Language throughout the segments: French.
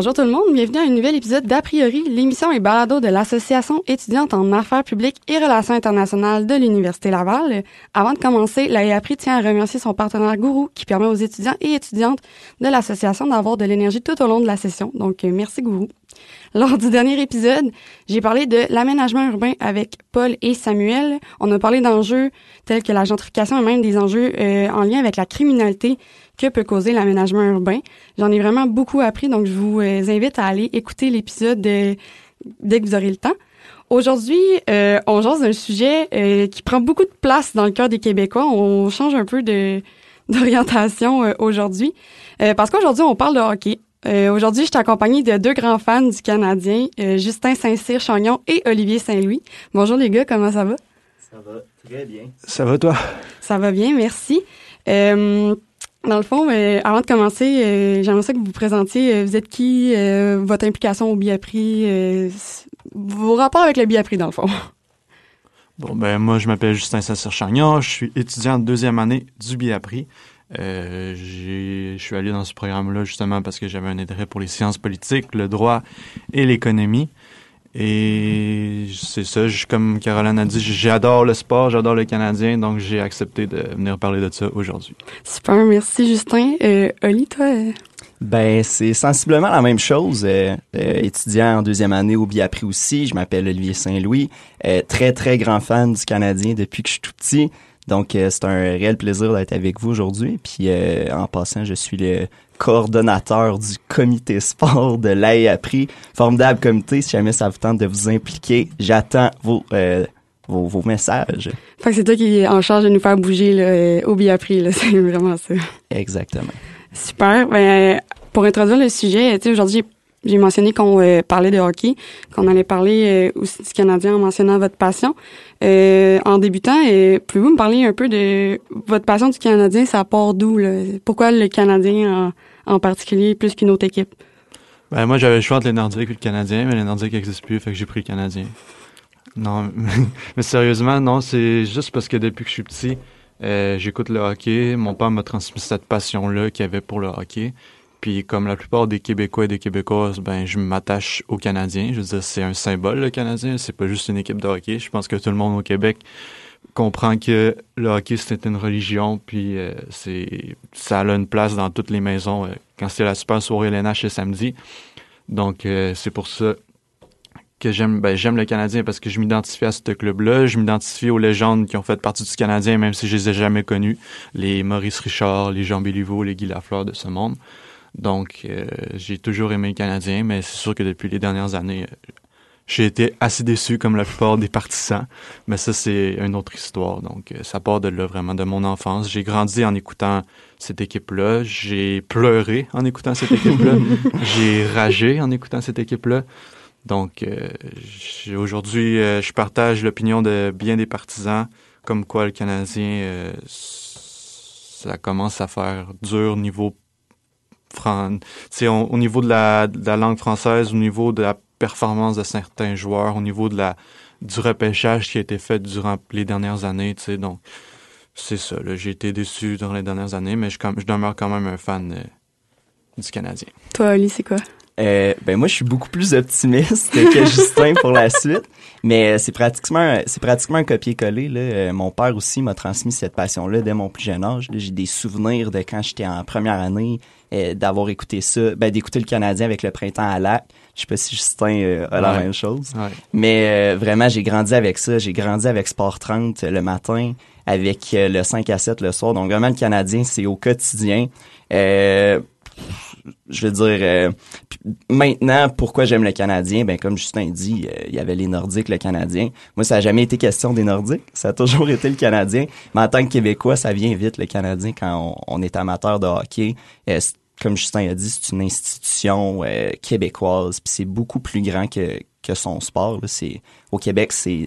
Bonjour tout le monde, bienvenue à un nouvel épisode d'A priori, l'émission et balado de l'Association étudiante en affaires publiques et relations internationales de l'Université Laval. Avant de commencer, l'AEAPRI tient à remercier son partenaire Gourou qui permet aux étudiants et étudiantes de l'association d'avoir de l'énergie tout au long de la session. Donc, euh, merci Gourou. Lors du dernier épisode, j'ai parlé de l'aménagement urbain avec Paul et Samuel. On a parlé d'enjeux tels que la gentrification et même des enjeux euh, en lien avec la criminalité que peut causer l'aménagement urbain. J'en ai vraiment beaucoup appris, donc je vous euh, invite à aller écouter l'épisode dès que vous aurez le temps. Aujourd'hui, euh, on jase d'un sujet euh, qui prend beaucoup de place dans le cœur des Québécois. On change un peu de d'orientation euh, aujourd'hui, parce qu'aujourd'hui, on parle de hockey. aujourd'hui, je suis accompagnée de deux grands fans du Canadien, Justin Saint-Cyr-Chagnon et Olivier Saint-Louis. Bonjour les gars, comment ça va? Ça va très bien. Ça va toi? Ça va bien, merci. Dans le fond, euh, avant de commencer, euh, j'aimerais ça que vous vous présentiez. Euh, vous êtes qui, votre implication au Biapri, vos rapports avec le Biapri, dans le fond. Bon, ben moi, je m'appelle Justin Sassir-Chagnon. Je suis étudiant de deuxième année du Biapri. je suis allé dans ce programme-là justement parce que j'avais un intérêt pour les sciences politiques, le droit et l'économie. Et c'est ça, comme Caroline a dit, j'adore le sport, j'adore le Canadien, donc j'ai accepté de venir parler de ça aujourd'hui. Super, merci Justin. Euh, Oli, toi? Euh? Ben, c'est sensiblement la même chose. Euh, euh, étudiant en deuxième année au Biapri aussi, je m'appelle Olivier Saint-Louis. très, très grand fan du Canadien depuis que je suis tout petit. Donc, c'est un réel plaisir d'être avec vous aujourd'hui. Puis, en passant, je suis le coordonnateur du comité sport de l'AEAPRI. Formidable comité, si jamais ça vous tente de vous impliquer, j'attends vos, euh, vos, vos, messages. Fait que c'est toi qui es en charge de nous faire bouger là, euh, au Biapri, là, c'est vraiment ça. Exactement. Super. Ben, pour introduire le sujet, tu sais, aujourd'hui, j'ai mentionné qu'on euh, parlait de hockey, qu'on allait parler aussi du Canadien en mentionnant votre passion. en débutant, pouvez-vous me parler un peu de votre passion du Canadien? Ça part d'où? Pourquoi le Canadien en particulier plus qu'une autre équipe? Ben, moi, j'avais le choix entre les Nordiques et le Canadien, mais les Nordiques n'existent plus, fait que j'ai pris le Canadien. Non, mais sérieusement, non, c'est juste parce que depuis que je suis petit, euh, j'écoute le hockey. Mon père m'a transmis cette passion-là qu'il avait pour le hockey. Puis comme la plupart des Québécois et des Québécoises, ben je m'attache aux Canadiens. Je veux dire, c'est un symbole le Canadien. C'est pas juste une équipe de hockey. Je pense que tout le monde au Québec comprend que le hockey c'est une religion, puis euh, c'est ça a une place dans toutes les maisons euh, quand c'est la super soirée LNH le samedi. Donc euh, c'est pour ça que j'aime ben, j'aime le Canadien parce que je m'identifie à ce club-là, je m'identifie aux légendes qui ont fait partie du Canadien même si je les ai jamais connus, les Maurice Richard, les Jean Béliveau, les Guy Lafleur de ce monde. Donc j'ai toujours aimé le Canadien, mais c'est sûr que depuis les dernières années j'ai été assez déçu comme la plupart des partisans, mais ça c'est une autre histoire. Donc euh, ça part de là vraiment de mon enfance. J'ai grandi en écoutant cette équipe-là, j'ai pleuré en écoutant cette équipe-là, j'ai ragé en écoutant cette équipe-là. Donc euh, aujourd'hui, euh, je partage l'opinion de bien des partisans comme quoi le Canadien ça commence à faire dur niveau fran au niveau de la, langue française, au niveau de la performance de certains joueurs, au niveau de la du repêchage qui a été fait durant les dernières années, tu sais, donc c'est ça. J'ai été déçu durant les dernières années, mais je, demeure quand même un fan euh, du Canadien. Toi, Ali, c'est quoi? Euh, ben moi, je suis beaucoup plus optimiste que Justin pour la suite, mais euh, c'est pratiquement c'est pratiquement un copier-coller. Là. mon père aussi m'a transmis cette passion-là dès mon plus jeune âge. J'ai des souvenirs de quand j'étais en première année, d'avoir écouté ça, ben, d'écouter le Canadien avec le printemps à lac. Je sais pas si Justin euh, a la même chose. Mais euh, vraiment, j'ai grandi avec ça. J'ai grandi avec Sport 30 le matin, avec euh, le 5 à 7 le soir. Donc vraiment, le Canadien, c'est au quotidien. Je veux dire, maintenant, pourquoi j'aime le Canadien? Ben, comme Justin dit, il y avait les Nordiques, le Canadien. Moi, ça n'a jamais été question des Nordiques. Ça a toujours été le Canadien. Mais en tant que Québécois, ça vient vite, le Canadien, quand on, est amateur de hockey comme Justin a dit, c'est une institution euh, québécoise, puis c'est beaucoup plus grand que, que son sport. C'est au Québec, c'est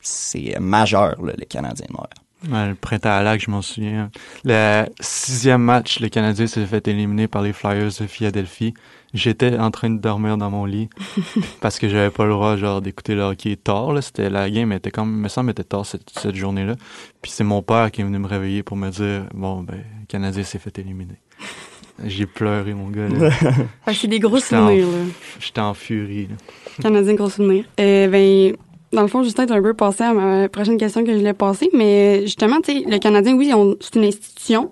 c'est majeur là, le Canadien noir. Le printemps à lac, je m'en souviens. Le sixième match, le Canadien s'est fait éliminer par les Flyers de Philadelphie. J'étais en train de dormir dans mon lit parce que j'avais pas le droit genre d'écouter le hockey tard. C'était la game était comme me semble était tard cette, cette journée-là. Puis c'est mon père qui est venu me réveiller pour me dire bon ben le Canadien s'est fait éliminer. J'ai pleuré, mon gars. là. Que c'est des gros J'étais en- souvenirs, là. J'étais en furie. là. Canadien, gros souvenir. Euh, ben, dans le fond, Justin est un peu passé à ma prochaine question que je voulais passer, mais justement, tu sais, le Canadien, oui, c'est une institution.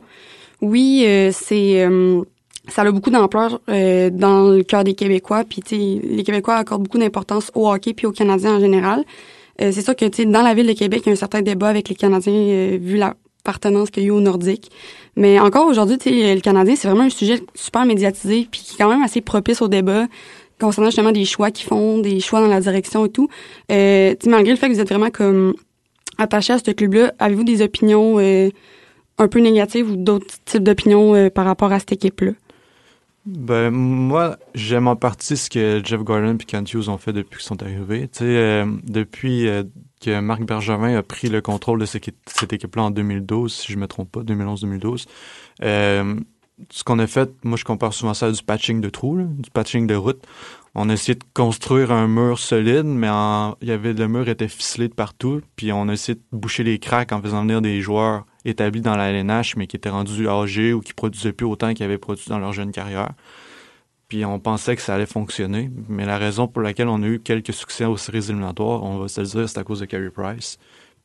Oui, euh, c'est euh, ça a beaucoup d'ampleur euh, dans le cœur des Québécois, puis tu sais, les Québécois accordent beaucoup d'importance au hockey puis aux Canadiens en général. Euh, c'est sûr que tu sais, dans la ville de Québec, il y a un certain débat avec les Canadiens euh, vu la appartenance qu'il y a eu au Nordique. Mais encore aujourd'hui, tu sais, le Canadien, c'est vraiment un sujet super médiatisé puis qui est quand même assez propice au débat concernant justement des choix qu'ils font, des choix dans la direction et tout. Euh, malgré le fait que vous êtes vraiment comme attaché à ce club-là, avez-vous des opinions euh, un peu négatives ou d'autres types d'opinions euh, par rapport à cette équipe-là? Ben, moi, j'aime en partie ce que Jeff Gordon et Kent Hughes ont fait depuis qu'ils sont arrivés. Tu sais, euh, depuis que Marc Bergevin a pris le contrôle de cette, équipe- cette équipe-là en 2012, si je me trompe pas, 2011-2012, euh, ce qu'on a fait, moi, je compare souvent ça à du patching de trous, du patching de route. On a essayé de construire un mur solide, mais il y avait le mur était ficelé de partout, puis on a essayé de boucher les cracks en faisant venir des joueurs établis dans la LNH, mais qui étaient rendus âgés ou qui produisaient plus autant qu'ils avaient produit dans leur jeune carrière. Puis on pensait que ça allait fonctionner, mais la raison pour laquelle on a eu quelques succès aux séries éliminatoires, on va se le dire, c'est à cause de Carey Price.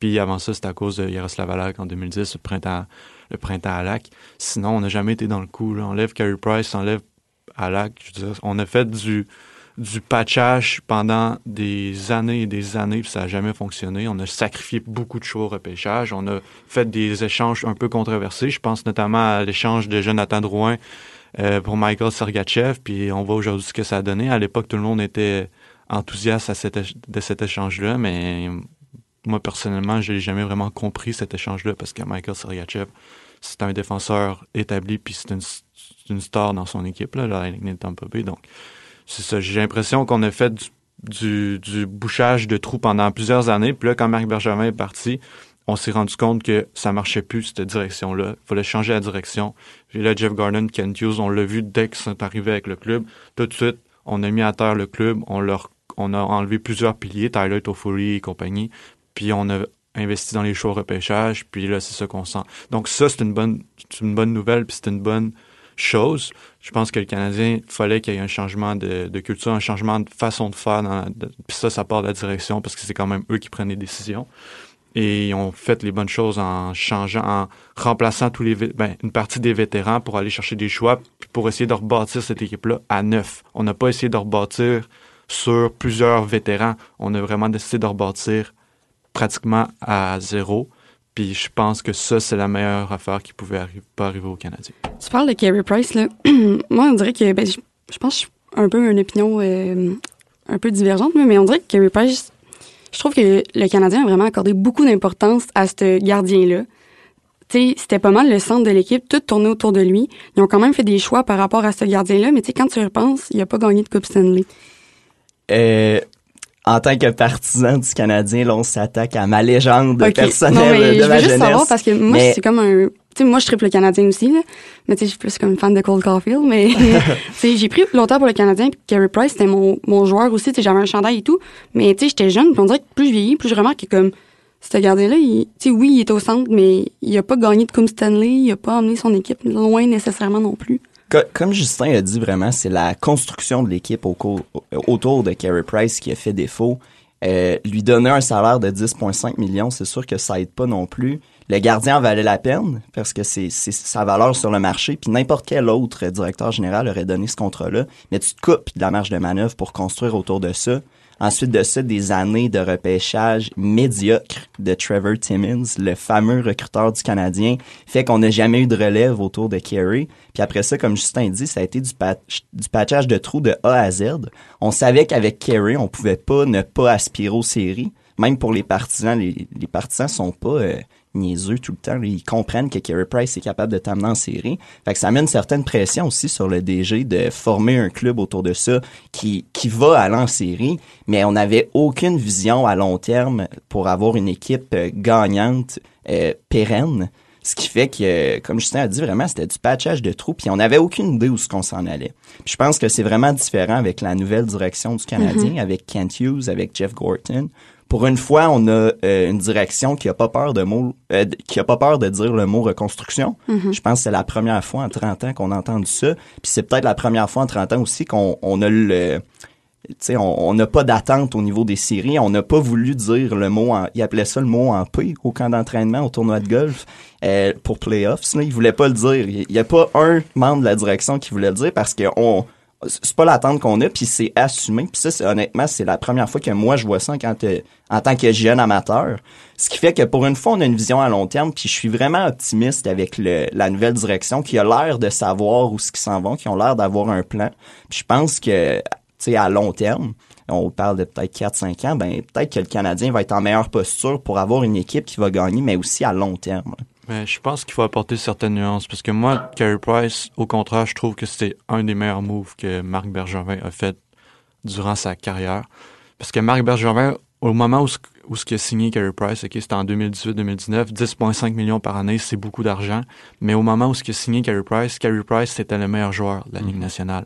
Puis avant ça, c'était à cause de Yaroslav Alak en 2010, le printemps, le printemps à Lac. Sinon, on n'a jamais été dans le coup. Là. On lève Carey Price, on lève Alak. On a fait du, du patchage pendant des années et des années, puis ça n'a jamais fonctionné. On a sacrifié beaucoup de choix au repêchage. On a fait des échanges un peu controversés. Je pense notamment à l'échange de Jonathan Drouin euh, pour Michael Sergachev, puis on voit aujourd'hui ce que ça a donné. À l'époque, tout le monde était enthousiaste à cet de cet échange-là, mais moi, personnellement, je n'ai jamais vraiment compris cet échange-là parce que Michael Sergachev, c'est un défenseur établi, puis c'est une, star dans son équipe, là, la Lightning. Donc, c'est ça. J'ai l'impression qu'on a fait du, bouchage de trous pendant plusieurs années. Puis là, quand Marc Bergevin est parti, on s'est rendu compte que ça marchait plus, cette direction-là. Il fallait changer la direction. Puis là, Jeff Garden, Kent Hughes, on l'a vu dès qu'ils sont arrivés avec le club. Tout de suite, on a mis à terre le club. On leur, on a enlevé plusieurs piliers, Tyler Toffoli et compagnie. Puis on a investi dans les choix au repêchage. Puis là, c'est ça qu'on sent. Donc ça, c'est une bonne, une bonne nouvelle. Puis c'est une bonne chose. Je pense que le Canadien, fallait qu'il y ait un changement de, culture, un changement de façon de faire. Puis ça, ça part de la direction parce que c'est quand même eux qui prennent les décisions. Et ils ont fait les bonnes choses en changeant, en remplaçant tous les, ben, une partie des vétérans pour aller chercher des choix, puis pour essayer de rebâtir cette équipe-là à neuf. On n'a pas essayé de rebâtir sur plusieurs vétérans. On a vraiment décidé de rebâtir pratiquement à zéro. Puis je pense que ça, c'est la meilleure affaire qui pouvait arri- pas arriver aux Canadiens. Tu parles de Carey Price, là. Moi, on dirait que, ben, je, je pense que je suis un peu une opinion euh, un peu divergente, mais on dirait que Carey Price, je trouve que le Canadien a vraiment accordé beaucoup d'importance à ce gardien-là. Tu sais, c'était pas mal le centre de l'équipe, tout tournait autour de lui. Ils ont quand même fait des choix par rapport à ce gardien-là, mais tu sais, quand tu y repenses, il a pas gagné de Coupe Stanley. Euh, en tant que partisan du Canadien, là, on s'attaque à ma légende Ok. personnelle non, mais de je ma veux juste jeunesse. savoir parce que moi, Mais- c'est comme un. Tu sais, moi, je triple le Canadien aussi, là. Mais tu sais, je suis plus comme une fan de Cole Caulfield. Mais tu sais, j'ai pris longtemps pour le Canadien. Puis Carey Price, c'était mon, mon joueur aussi. Tu sais, j'avais un chandail et tout. Mais tu sais, j'étais jeune. Puis on dirait que plus je vieillis, plus je remarque que comme. Ce gardien-là, tu sais, oui, il est au centre, mais il a pas gagné de Coupe Stanley. Il a pas emmené son équipe loin nécessairement non plus. Co- Comme Justin a dit vraiment, c'est la construction de l'équipe autour de Carey Price qui a fait défaut. Euh, lui donner un salaire de 10,5 millions, c'est sûr que ça aide pas non plus. Le gardien en valait la peine parce que c'est c'est sa valeur sur le marché. Puis n'importe quel autre directeur général aurait donné ce contrat-là. Mais tu te coupes de la marge de manœuvre pour construire autour de ça. Ensuite de ça, des années de repêchage médiocre de Trevor Timmins, le fameux recruteur du Canadien, fait qu'on n'a jamais eu de relève autour de Carey. Puis après ça, comme Justin dit, ça a été du, patch, du patchage de trous de A à Z. On savait qu'avec Carey, on pouvait pas ne pas aspirer aux séries. Même pour les partisans, les, les partisans sont pas euh, niaiseux tout le temps. Ils comprennent que Carey Price est capable de t'amener en série. Fait que ça met une certaine pression aussi sur le DG de former un club autour de ça qui, qui va aller en série. Mais on n'avait aucune vision à long terme pour avoir une équipe euh, gagnante, euh, pérenne. Ce qui fait que, comme Justin a dit, vraiment, c'était du patchage de trous, puis on n'avait aucune idée où ce qu'on s'en allait. Puis je pense que c'est vraiment différent avec la nouvelle direction du Canadien, avec Kent Hughes, avec Jeff Gorton. Pour une fois, on a euh, une direction qui a pas peur de mots, euh, qui a pas peur de dire le mot reconstruction. Je pense que c'est la première fois en 30 ans qu'on a entendu ça. Puis c'est peut-être la première fois en 30 ans aussi qu'on on a le sais, on n'a pas d'attente au niveau des séries. On n'a pas voulu dire le mot, en, il appelait ça le mot en P au camp d'entraînement, au tournoi de golf, euh, pour playoffs. Là, il voulait pas le dire. Il n'y a pas un membre de la direction qui voulait le dire parce que on, c'est pas l'attente qu'on a, puis c'est assumé. Puis ça, c'est, honnêtement, c'est la première fois que moi je vois ça en tant que jeune amateur. Ce qui fait que pour une fois, on a une vision à long terme, puis je suis vraiment optimiste avec le, la nouvelle direction qui a l'air de savoir où ce qu'ils s'en vont, qui ont l'air d'avoir un plan. Puis je pense que à long terme, on parle de peut-être 4-5 ans, ben peut-être que le Canadien va être en meilleure posture pour avoir une équipe qui va gagner, mais aussi à long terme. Mais je pense qu'il faut apporter certaines nuances parce que moi, Carey Price, au contraire, je trouve que c'était un des meilleurs moves que Marc Bergevin a fait durant sa carrière. Parce que Marc Bergevin, au moment où, où ce qui a signé Carey Price, ok, c'était en 2018-2019, 10,5 millions par année, c'est beaucoup d'argent. Mais au moment où ce qui a signé Carey Price, Carey Price, c'était le meilleur joueur de la Ligue mm-hmm. nationale.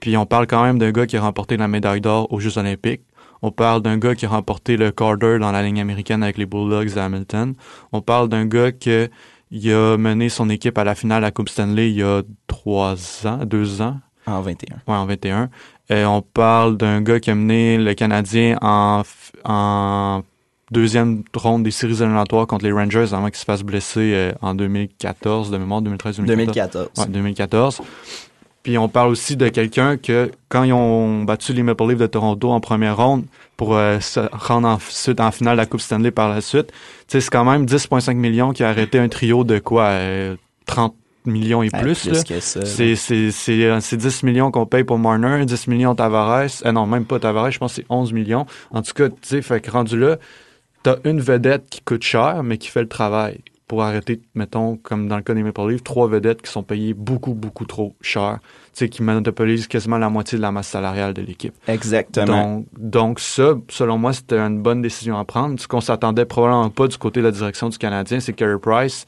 Puis on parle quand même d'un gars qui a remporté la médaille d'or aux Jeux olympiques. On parle d'un gars qui a remporté le Carter dans la ligne américaine avec les Bulldogs de Hamilton. On parle d'un gars qui a mené son équipe à la finale à la Coupe Stanley il y a trois ans, deux ans. En 21. Ouais, en 21. Et on parle d'un gars qui a mené le Canadien en, en deuxième ronde des séries éliminatoires contre les Rangers avant qu'il se fasse blesser euh, en 2014, de mémoire, 2013-2014. 2014. Ouais, 2014. Puis on parle aussi de quelqu'un que quand ils ont battu les Maple Leafs de Toronto en première ronde pour euh, se rendre ensuite en finale de la Coupe Stanley par la suite, c'est quand même 10,5 millions qui a arrêté un trio de quoi 30 euh, millions et plus. c'est c'est 10 millions qu'on paye pour Marner, 10 millions Tavares. Euh, non, même pas Tavares, je pense que c'est 11 millions. En tout cas, tu sais, fait que rendu là, t'as une vedette qui coûte cher, mais qui fait le travail pour arrêter, mettons, comme dans le cas des Maple Leafs, trois vedettes qui sont payées beaucoup, beaucoup trop cher, qui monopolisent quasiment la moitié de la masse salariale de l'équipe. Exactement. Donc, donc ça, selon moi, c'était une bonne décision à prendre. Ce qu'on s'attendait probablement pas du côté de la direction du Canadien, c'est que Carey Price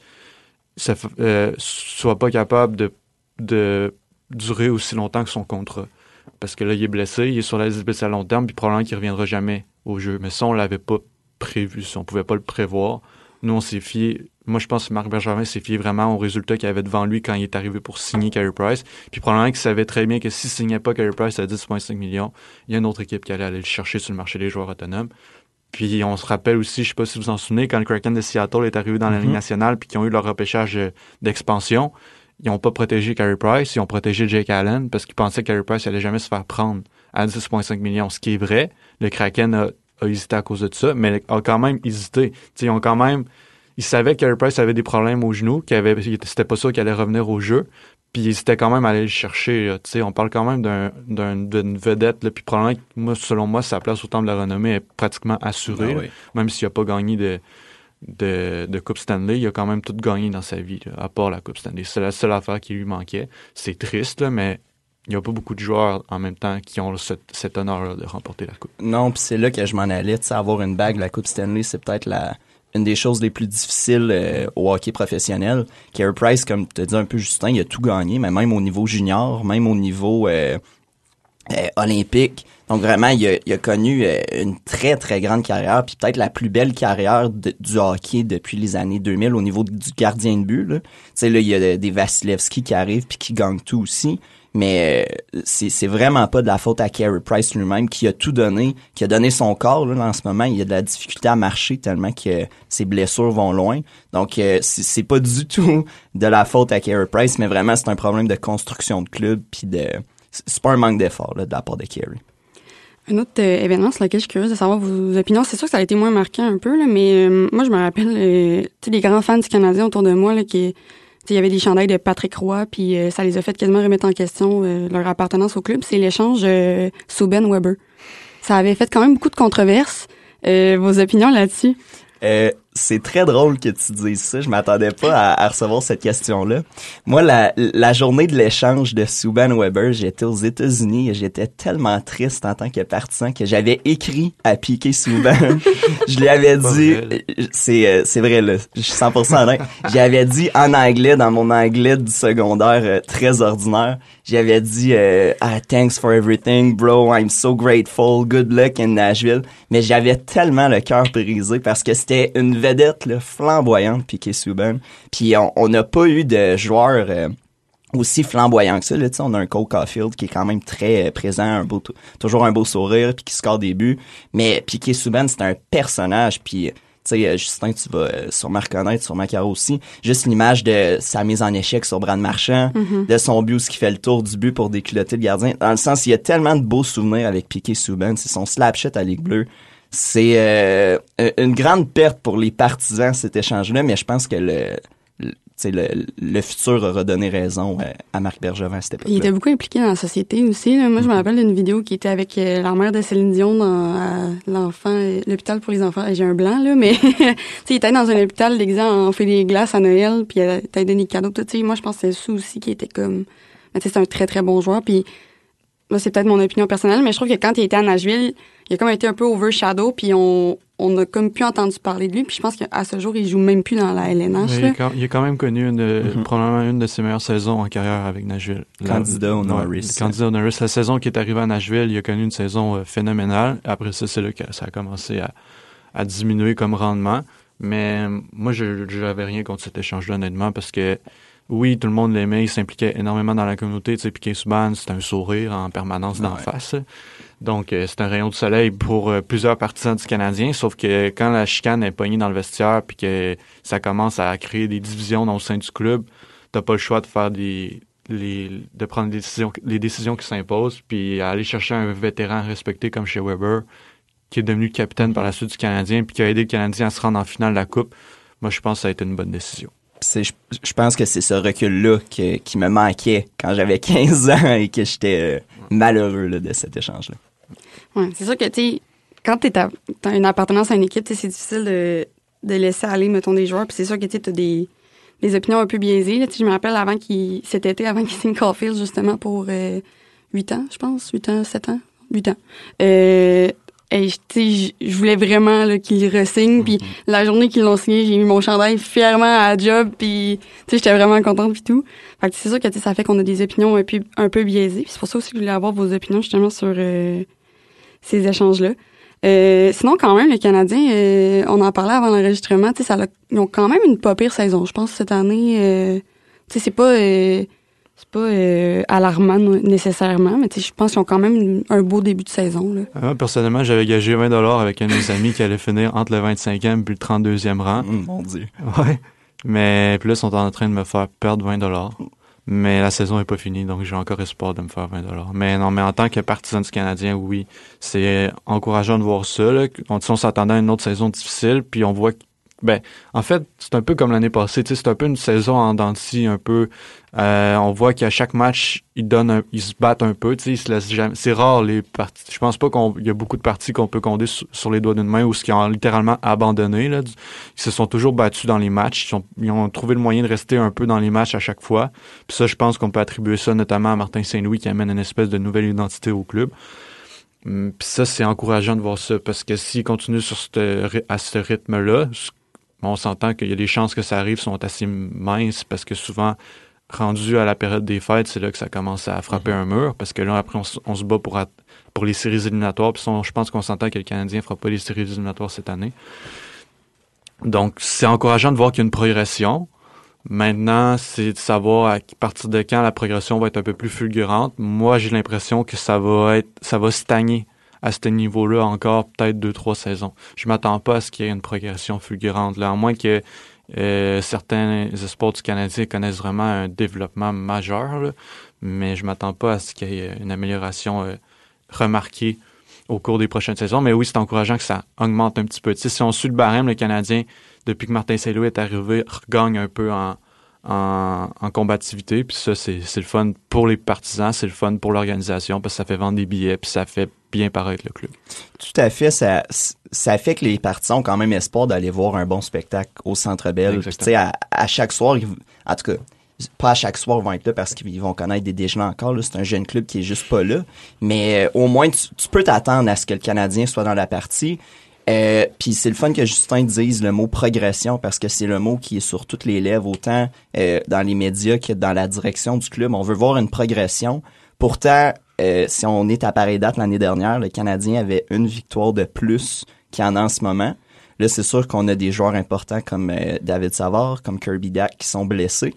ne euh, soit pas capable de, de durer aussi longtemps que son contrat. Parce que là, il est blessé, il est sur la liste à long terme, puis probablement qu'il reviendra jamais au jeu. Mais ça, on l'avait pas prévu, si on pouvait pas le prévoir. Nous, on s'est fié moi, je pense que Marc Bergevin s'est fié vraiment au résultat qu'il avait devant lui quand il est arrivé pour signer Carey Price. Puis probablement qu'il savait très bien que s'il signait pas Carey Price à 10,5 millions, il y a une autre équipe qui allait aller le chercher sur le marché des joueurs autonomes. Puis on se rappelle aussi, je sais pas si vous vous en souvenez, quand le Kraken de Seattle est arrivé dans la Ligue mm-hmm. nationale puis qu'ils ont eu leur repêchage euh, d'expansion, ils n'ont pas protégé Carey Price, ils ont protégé Jake Allen parce qu'ils pensaient que Carey Price allait jamais se faire prendre à 10,5 millions, ce qui est vrai. Le Kraken a, hésité à cause de ça, mais a quand même hésité. ils ont quand même il savait que Price avait des problèmes au genou, qu'il avait, c'était pas sûr qu'il allait revenir au jeu. Puis il était quand même allé le chercher. On parle quand même d'un, d'une vedette. Là, puis probablement, moi, selon moi, sa place au temple de la renommée est pratiquement assurée. Ah même s'il n'a pas gagné de, de, de, Coupe Stanley, il a quand même tout gagné dans sa vie, à part la Coupe Stanley. C'est la seule affaire qui lui manquait. C'est triste, mais il n'y a pas beaucoup de joueurs en même temps qui ont cet honneur de remporter la Coupe. Non, puis c'est là que je m'en allais. Avoir une bague, la Coupe Stanley, c'est peut-être la une des choses les plus difficiles euh, au hockey professionnel. Carey Price, comme tu as dit un peu Justin, il a tout gagné, mais même au niveau junior, même au niveau euh, euh, olympique. Donc vraiment, il a, connu une très très grande carrière, puis peut-être la plus belle carrière du hockey depuis les années 2000 au niveau du gardien de but. Tu sais là, il y a des Vasilevski qui arrivent puis qui gagnent tout aussi mais euh, c'est vraiment pas de la faute à Carey Price lui-même qui a tout donné, qui a donné son corps là, en ce moment. Il a de la difficulté à marcher tellement que ses blessures vont loin. Donc euh, c'est pas du tout de la faute à Carey Price, mais vraiment c'est un problème de construction de club puis de c'est pas un manque d'effort de la part de Carey. Un autre euh, événement sur lequel je suis curieuse de savoir vos opinions, c'est sûr que ça a été moins marquant un peu, là, mais moi je me rappelle les grands fans du Canadien autour de moi là, qui il y avait des chandails de Patrick Roy, puis euh, ça les a fait quasiment remettre en question euh, leur appartenance au club. C'est l'échange euh, sous Ben Weber. Ça avait fait quand même beaucoup de controverses. vos opinions là-dessus? Euh, c'est très drôle que tu dises ça. Je m'attendais pas à, recevoir cette question-là. Moi, la, la journée de l'échange de Subban Weber, j'étais aux États-Unis et j'étais tellement triste en tant que partisan que j'avais écrit à Piqué Subban. je lui avais dit, c'est euh, c'est vrai là, je suis 100% honnête. J'avais dit en anglais dans mon anglais du secondaire euh, très ordinaire. J'avais dit euh, ah, thanks for everything, bro. I'm so grateful. Good luck in Nashville. Mais j'avais tellement le cœur brisé parce que c'était une vedette là, flamboyante, Piquet Subban. Puis on n'a pas eu de joueur euh, aussi flamboyant que ça. Là, on a un Cole Caulfield qui est quand même très euh, présent, un beau, toujours un beau sourire, puis qui score des buts. Mais Piquet Subban, c'est un personnage, puis tu sais, euh, Justin, tu vas euh, sûrement reconnaître, sur Macaro aussi, juste l'image de sa mise en échec sur Brad Marchand, Mhm. de son but qui fait le tour du but pour déculotter le gardien. Dans le sens, il y a tellement de beaux souvenirs avec Piqué Souban, c'est son slap shot à Ligue Bleue. C'est euh, une grande perte pour les partisans, cet échange-là, mais je pense que le, le, tu sais, le, le futur aura donné raison euh, à Marc Bergevin à cette Il était beaucoup impliqué dans la société aussi. là. Moi, je me rappelle d'une vidéo qui était avec euh, la mère de Céline Dion dans l'enfant, euh, l'hôpital pour les enfants. J'ai un blanc, là, mais tu sais, il était dans un hôpital déguisé en fait des glaces à Noël, puis elle t'a donné des cadeaux. tout, moi, je pense que c'est ça aussi qui était comme... Mais tu sais, c'est un très, très bon joueur, puis c'est peut-être mon opinion personnelle, mais je trouve que quand il était à Nashville, il a comme été un peu overshadow, puis on, on a comme plus entendu parler de lui, puis je pense qu'à ce jour, il joue même plus dans la LNH. Mais il, là. a quand, il a quand même connu une, de- Mhm. probablement une de ses meilleures saisons en carrière avec Nashville. La- Candidat au ouais, Norris. candidat au Norris. La saison qui est arrivée à Nashville, il a connu une saison euh, phénoménale. Après ça, c'est là que ça a commencé à, à diminuer comme rendement. Mais euh, moi, je n'avais rien contre cet échange-là, honnêtement, parce que oui, tout le monde l'aimait, il s'impliquait énormément dans la communauté. Tu sais, Piquet Subban, c'est un sourire en permanence d'en Ouais. face. Donc, euh, c'est un rayon de soleil pour euh, plusieurs partisans du Canadien, sauf que quand la chicane est pognée dans le vestiaire puis que ça commence à créer des divisions dans, au sein du club, t'as pas le choix de faire des les, de prendre des décisions, les décisions qui s'imposent, puis aller chercher un vétéran respecté comme chez Weber, qui est devenu capitaine par la suite du Canadien, puis qui a aidé le Canadien à se rendre en finale de la Coupe. Moi, je pense que ça a été une bonne décision. Je, je pense que c'est ce recul-là qui me manquait quand j'avais 15 ans et que j'étais euh, malheureux là, de cet échange-là. Ouais, c'est sûr que, tu quand à- t'as une appartenance à une équipe, tu c'est difficile de, de laisser aller, mettons, des joueurs. Puis c'est sûr que, tu t'as des, des opinions un peu biaisées. là. Tu je me rappelle avant qu'il, cet été, avant qu'il signe Caulfield, justement, pour euh, 8 ans, je pense. 8 ans, 7 ans? 8 ans. Euh, et, tu sais, je- je voulais vraiment là, qu'il re-signe. Puis la journée qu'ils l'ont signé, j'ai mis mon chandail fièrement à la job. Puis, tu sais, j'étais vraiment contente puis tout. Fait que c'est sûr que, tu sais, ça fait qu'on a des opinions un peu, un peu biaisées. C'est pour ça aussi que je voulais avoir vos opinions, justement, sur... euh, ces échanges-là. Euh, sinon, quand même, les Canadiens, euh, on en parlait avant l'enregistrement, tu sais, ça l'a- ils ont quand même une pas pire saison. Je pense que cette année, euh, tu sais, c'est pas, euh, c'est pas euh, alarmant no- nécessairement, mais tu sais, je pense qu'ils ont quand même un beau début de saison. Là. Moi, personnellement, j'avais gagé 20 avec un de mes amis qui allait finir entre le 25e puis le 32e rang. Hum, mon Dieu. Ouais. Mais puis là, ils sont en train de me faire perdre 20 Mais la saison est pas finie, donc j'ai encore espoir de me faire 20 Mais non, mais en tant que partisan du Canadien, oui, c'est encourageant de voir ça. Là. On, on s'attendait à une autre saison difficile, puis on voit que ben, en fait, c'est un peu comme l'année passée. C'est un peu une saison en dents un peu. Euh, on voit qu'à chaque match, ils donnent, ils se battent un peu. C'est rare les parties. Je pense pas qu'il y a beaucoup de parties qu'on peut compter sur, les doigts d'une main ou ce qui ont littéralement abandonné. Là. Ils se sont toujours battus dans les matchs. Ils, ont trouvé le moyen de rester un peu dans les matchs à chaque fois. Puis ça, je pense qu'on peut attribuer ça notamment à Martin Saint-Louis qui amène une espèce de nouvelle identité au club. Hum, Puis ça, c'est encourageant de voir ça parce que s'ils continuent sur à ce rythme-là, on s'entend qu'il y a des chances que ça arrive sont assez minces parce que souvent, rendu à la période des fêtes, c'est là que ça commence à frapper un mur parce que là, après, on, se bat pour, les séries éliminatoires. Puis on- je pense qu'on s'entend que le Canadien ne fera pas les séries éliminatoires cette année. Donc, c'est encourageant de voir qu'il y a une progression. Maintenant, c'est de savoir à partir de quand la progression va être un peu plus fulgurante. Moi, j'ai l'impression que ça va être, ça va stagner à ce niveau-là encore peut-être deux, trois saisons. Je m'attends pas à ce qu'il y ait une progression fulgurante, à moins que euh, certains sports du Canadien connaissent vraiment un développement majeur, mais je m'attends pas à ce qu'il y ait une amélioration euh, remarquée au cours des prochaines saisons. Mais oui, c'est encourageant que ça augmente un petit peu. Si on suit le barème, le Canadien, depuis que Martin Saint-Louis est arrivé, regagne un peu en, en, en combativité. Puis ça, c'est le fun pour les partisans, c'est le fun pour l'organisation, parce que ça fait vendre des billets, puis ça fait bien paraître le club. Tout à fait, ça, ça fait que les partisans ont quand même espoir d'aller voir un bon spectacle au Centre Bell. À, à chaque soir, ils- en tout cas, pas à chaque soir ils vont être là parce qu'ils vont connaître des déjeuners encore. C'est un jeune club qui est juste pas là. Mais euh, au moins, tu, tu peux t'attendre à ce que le Canadien soit dans la partie. Euh, Puis c'est le fun que Justin dise le mot progression parce que c'est le mot qui est sur toutes les lèvres, autant euh, dans les médias que dans la direction du club. On veut voir une progression. Pourtant, euh, si on est à pareille date l'année dernière, le Canadien avait une victoire de plus qu'il en a en ce moment. Là, c'est sûr qu'on a des joueurs importants comme euh, David Savard, comme Kirby Dack qui sont blessés.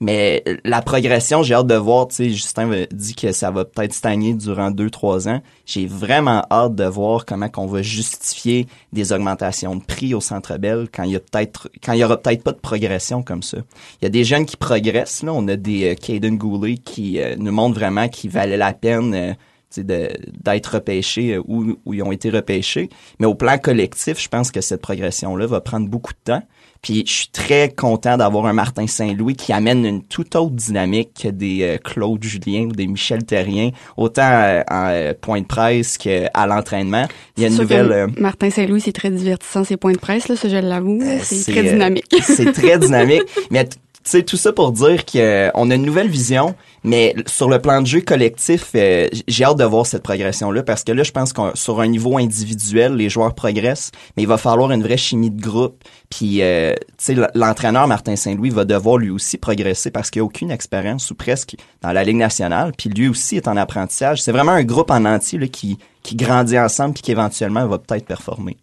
Mais euh, la progression, j'ai hâte de voir. Tu sais, Justin dit que ça va peut-être stagner durant deux, trois ans. J'ai vraiment hâte de voir comment qu'on va justifier des augmentations de prix au Centre Bell quand il y a peut-être, quand il y aura peut-être pas de progression comme ça. Il y a des jeunes qui progressent. Là, on a des euh, Caden Goulet qui euh, nous montrent vraiment qu'il valait la peine. euh, d'être repêchés euh, où, où ils ont été repêchés. Mais au plan collectif, je pense que cette progression-là va prendre beaucoup de temps. Puis je suis très content d'avoir un Martin Saint-Louis qui amène une toute autre dynamique que des euh, Claude Julien ou des Michel Terrien, autant euh, en euh, point de presse qu'à l'entraînement. Il y a une nouvelle... euh, Martin Saint-Louis, c'est très divertissant, ses points de presse, là, ça, je l'avoue. C'est très euh, dynamique. c'est très dynamique. Mais sais, tout ça pour dire qu'on a une nouvelle vision, mais sur le plan de jeu collectif, euh, j'ai hâte de voir cette progression-là parce que là, je pense qu'on sur un niveau individuel, les joueurs progressent, mais il va falloir une vraie chimie de groupe. Puis, euh, tu sais, l'entraîneur Martin Saint-Louis va devoir lui aussi progresser parce qu'il n'a aucune expérience ou presque dans la Ligue nationale. Puis lui aussi est en apprentissage. C'est vraiment un groupe en entier là, qui, qui grandit ensemble puis qui éventuellement va peut-être performer.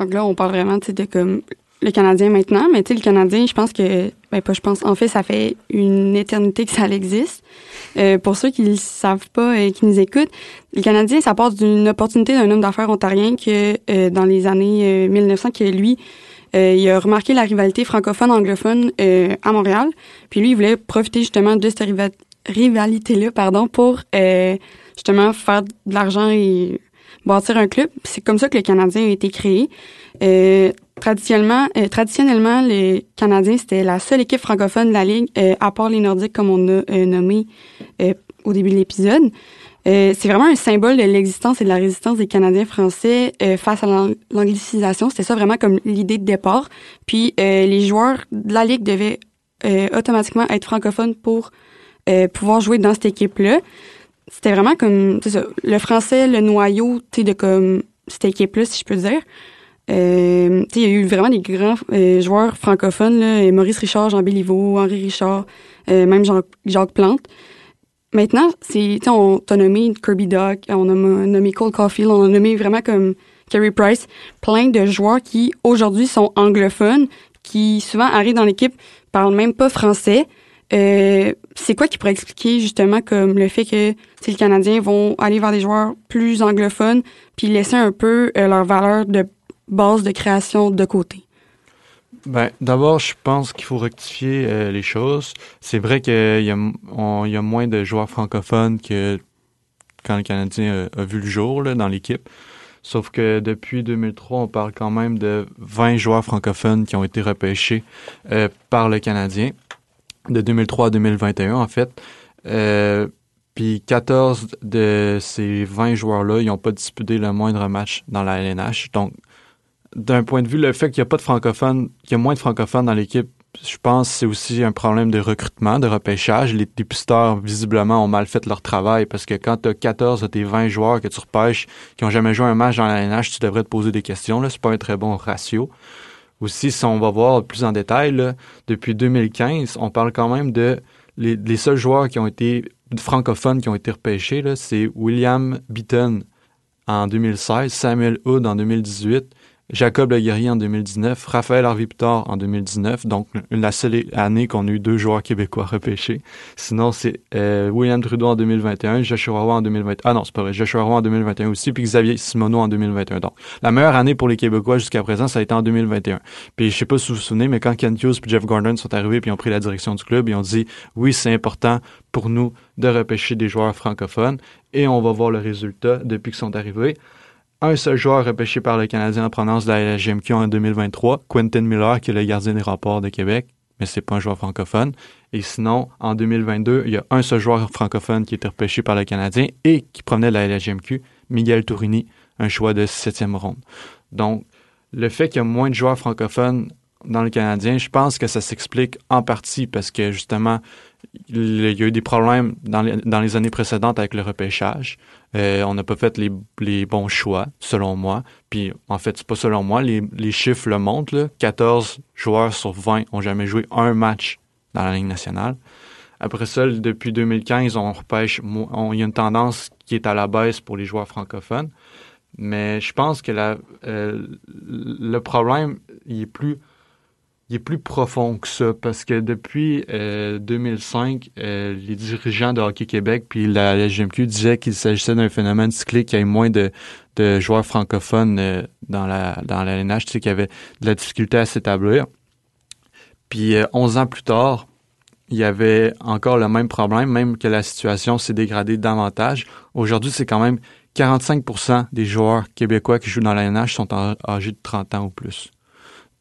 Donc là, on parle vraiment de comme le Canadien maintenant, mais tu sais, le Canadien, je pense que, ben pas je pense, en fait, ça fait une éternité que ça existe. Euh, pour ceux qui ne savent pas et qui nous écoutent, le Canadien, ça part d'une opportunité d'un homme d'affaires ontarien que euh, dans les années euh, 1900, que lui, euh, il a remarqué la rivalité francophone-anglophone euh, à Montréal. Puis lui, il voulait profiter justement de cette riva- rivalité-là, pardon, pour euh, justement faire de l'argent et bâtir un club. C'est comme ça que le Canadien a été créé. Euh, traditionnellement, euh, traditionnellement, les Canadiens, c'était la seule équipe francophone de la Ligue, euh, à part les Nordiques, comme on a euh, nommé euh, au début de l'épisode. C'est vraiment un symbole de l'existence et de la résistance des Canadiens français face à l'ang- l'anglicisation. C'était ça vraiment comme l'idée de départ. Puis les joueurs de la Ligue devaient automatiquement être francophones pour pouvoir jouer dans cette équipe-là. C'était vraiment comme ça, le français, le noyau de comme cette équipe-là, si je peux dire. Euh, il y a eu vraiment des grands euh, joueurs francophones, là, et Maurice Richard, Jean Béliveau, Henri Richard, euh, même Jacques Plante. Maintenant, c'est, on t'a nommé Kirby Doc, on a nommé Cole Caulfield, on a nommé vraiment comme Carey Price, plein de joueurs qui aujourd'hui sont anglophones, qui souvent arrivent dans l'équipe, parlent même pas français. Euh, c'est quoi qui pourrait expliquer justement comme le fait que les Canadiens vont aller vers des joueurs plus anglophones puis laisser un peu euh, leur valeur de base de création de côté? Ben, d'abord, je pense qu'il faut rectifier euh, les choses. C'est vrai qu'il y, on- il y a moins de joueurs francophones que quand le Canadien a, a vu le jour là, dans l'équipe. Sauf que depuis 2003, on parle quand même de 20 joueurs francophones qui ont été repêchés euh, par le Canadien, de 2003 à 2021 en fait. Euh, puis 14 de ces 20 joueurs-là, ils n'ont pas disputé le moindre match dans la LNH. Donc, d'un point de vue, le fait qu'il n'y a pas de francophones, qu'il y a moins de francophones dans l'équipe, je pense que c'est aussi un problème de recrutement, de repêchage. Les dépisteurs, visiblement, ont mal fait leur travail parce que quand tu as 14 de tes 20 joueurs que tu repêches qui ont jamais joué un match dans la LNH, tu devrais te poser des questions. Là, c'est pas un très bon ratio. Aussi, si on va voir plus en détail, depuis 2015, on parle quand même de les, les seuls joueurs qui ont été francophones qui ont été repêchés, c'est William Beaton en 2016, Samuel Hood en 2018, Jacob Leguerrier en 2019, Raphaël Harvey-Pittard en 2019, donc la seule année qu'on a eu deux joueurs québécois repêchés. Sinon, c'est euh, William Trudeau en 2021, Joshua Roy en 2021. Ah non, c'est pas vrai, Joshua Roy en 2021 aussi, puis Xavier Simoneau en 2021. Donc, la meilleure année pour les Québécois jusqu'à présent, ça a été en 2021. Puis je sais pas si vous vous souvenez, mais quand Ken Hughes et Jeff Gordon sont arrivés puis ont pris la direction du club, ils ont dit oui, c'est important pour nous de repêcher des joueurs francophones et on va voir le résultat depuis qu'ils sont arrivés un seul joueur repêché par le Canadien en provenance de la LGMQ en 2023, Quentin Miller, qui est le gardien des remports de Québec, mais c'est pas un joueur francophone. Et sinon, en 2022, il y a un seul joueur francophone qui été repêché par le Canadien et qui provenait de la LGMQ, Miguel Tourini, un choix de septième ronde. Donc, le fait qu'il y a moins de joueurs francophones, dans le Canadien, je pense que ça s'explique en partie parce que justement, il y a eu des problèmes dans les, années précédentes avec le repêchage. Euh, on n'a pas fait les, bons choix, selon moi. Puis, en fait, c'est pas selon moi. Les, chiffres le montrent. Là. 14 joueurs sur 20 ont jamais joué un match dans la Ligue nationale. Après ça, depuis 2015, on repêche. il y a une tendance qui est à la baisse pour les joueurs francophones. Mais je pense que euh, le problème, il plus il est plus profond que ça parce que depuis 2005, euh, euh, les dirigeants de Hockey Québec puis la, GMQ disaient qu'il s'agissait d'un phénomène cyclique, qu'il y ait moins de, de joueurs francophones dans la dans la tu sais, qu'il y avait de la difficulté à s'établir. Puis 11 ans plus tard, il y avait encore le même problème, même que la situation s'est dégradée davantage. Aujourd'hui, c'est quand même 45% des joueurs québécois qui jouent dans la sont âgés de 30 ans ou plus.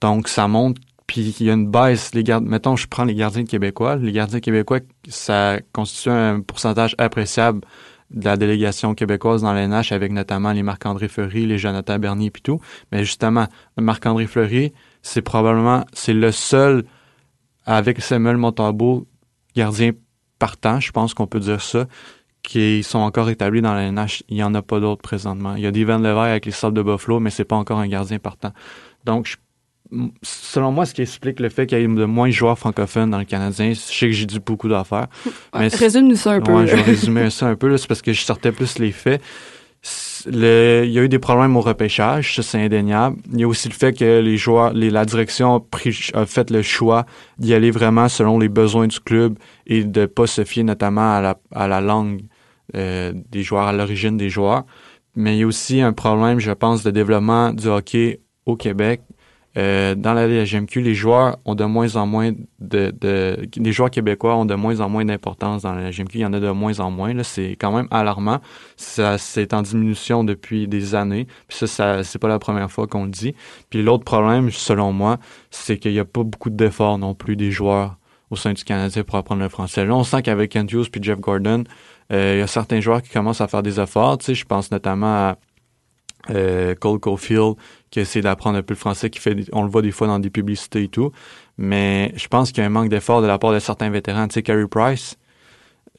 Donc, ça montre, puis il y a une baisse. Les gardes, mettons, je prends les gardiens québécois. Les gardiens québécois, ça constitue un pourcentage appréciable de la délégation québécoise dans la NH, avec notamment les Marc-André Fleury, les Jonathan Bernier et tout. Mais justement, Marc-André Fleury, c'est probablement, c'est le seul, avec Samuel Montalbeau, gardien partant, je pense qu'on peut dire ça, qui sont encore établis dans la NH. Il n'y en a pas d'autres présentement. Il y a des Van Lever avec les Sables de Buffalo, mais c'est pas encore un gardien partant. Donc, selon moi, ce qui explique le fait qu'il y ait de moins de joueurs francophones dans le Canadien, je sais que j'ai dit beaucoup d'affaires. Résume-nous ça un peu. Ouais, je vais résumer ça un peu, c'est parce que je sortais plus les faits. Le, il y a eu des problèmes au repêchage, ça c'est indéniable. Il y a aussi le fait que les joueurs, les, la direction a, pris, a fait le choix d'y aller vraiment selon les besoins du club et de pas se fier notamment à la, à la langue euh, des joueurs, à l'origine des joueurs. Mais il y a aussi un problème, je pense, de développement du hockey au Québec. Euh, dans la LGMQ, les joueurs ont de moins en moins de, de les joueurs québécois ont de moins en moins d'importance dans la LGMQ. Il y en a de moins en moins. Là, c'est quand même alarmant. Ça, c'est en diminution depuis des années. Puis ça, ça c'est pas la première fois qu'on le dit. Puis l'autre problème, selon moi, c'est qu'il y a pas beaucoup d'efforts non plus des joueurs au sein du Canadien pour apprendre le français. Là, on sent qu'avec Kent Hughes puis Jeff Gordon, euh, il y a certains joueurs qui commencent à faire des efforts. Tu sais, je pense notamment à euh, Cole Caulfield qui essaie d'apprendre un peu le français, qui fait, on le voit des fois dans des publicités et tout. Mais je pense qu'il y a un manque d'effort de la part de certains vétérans. Tu sais, Carey Price,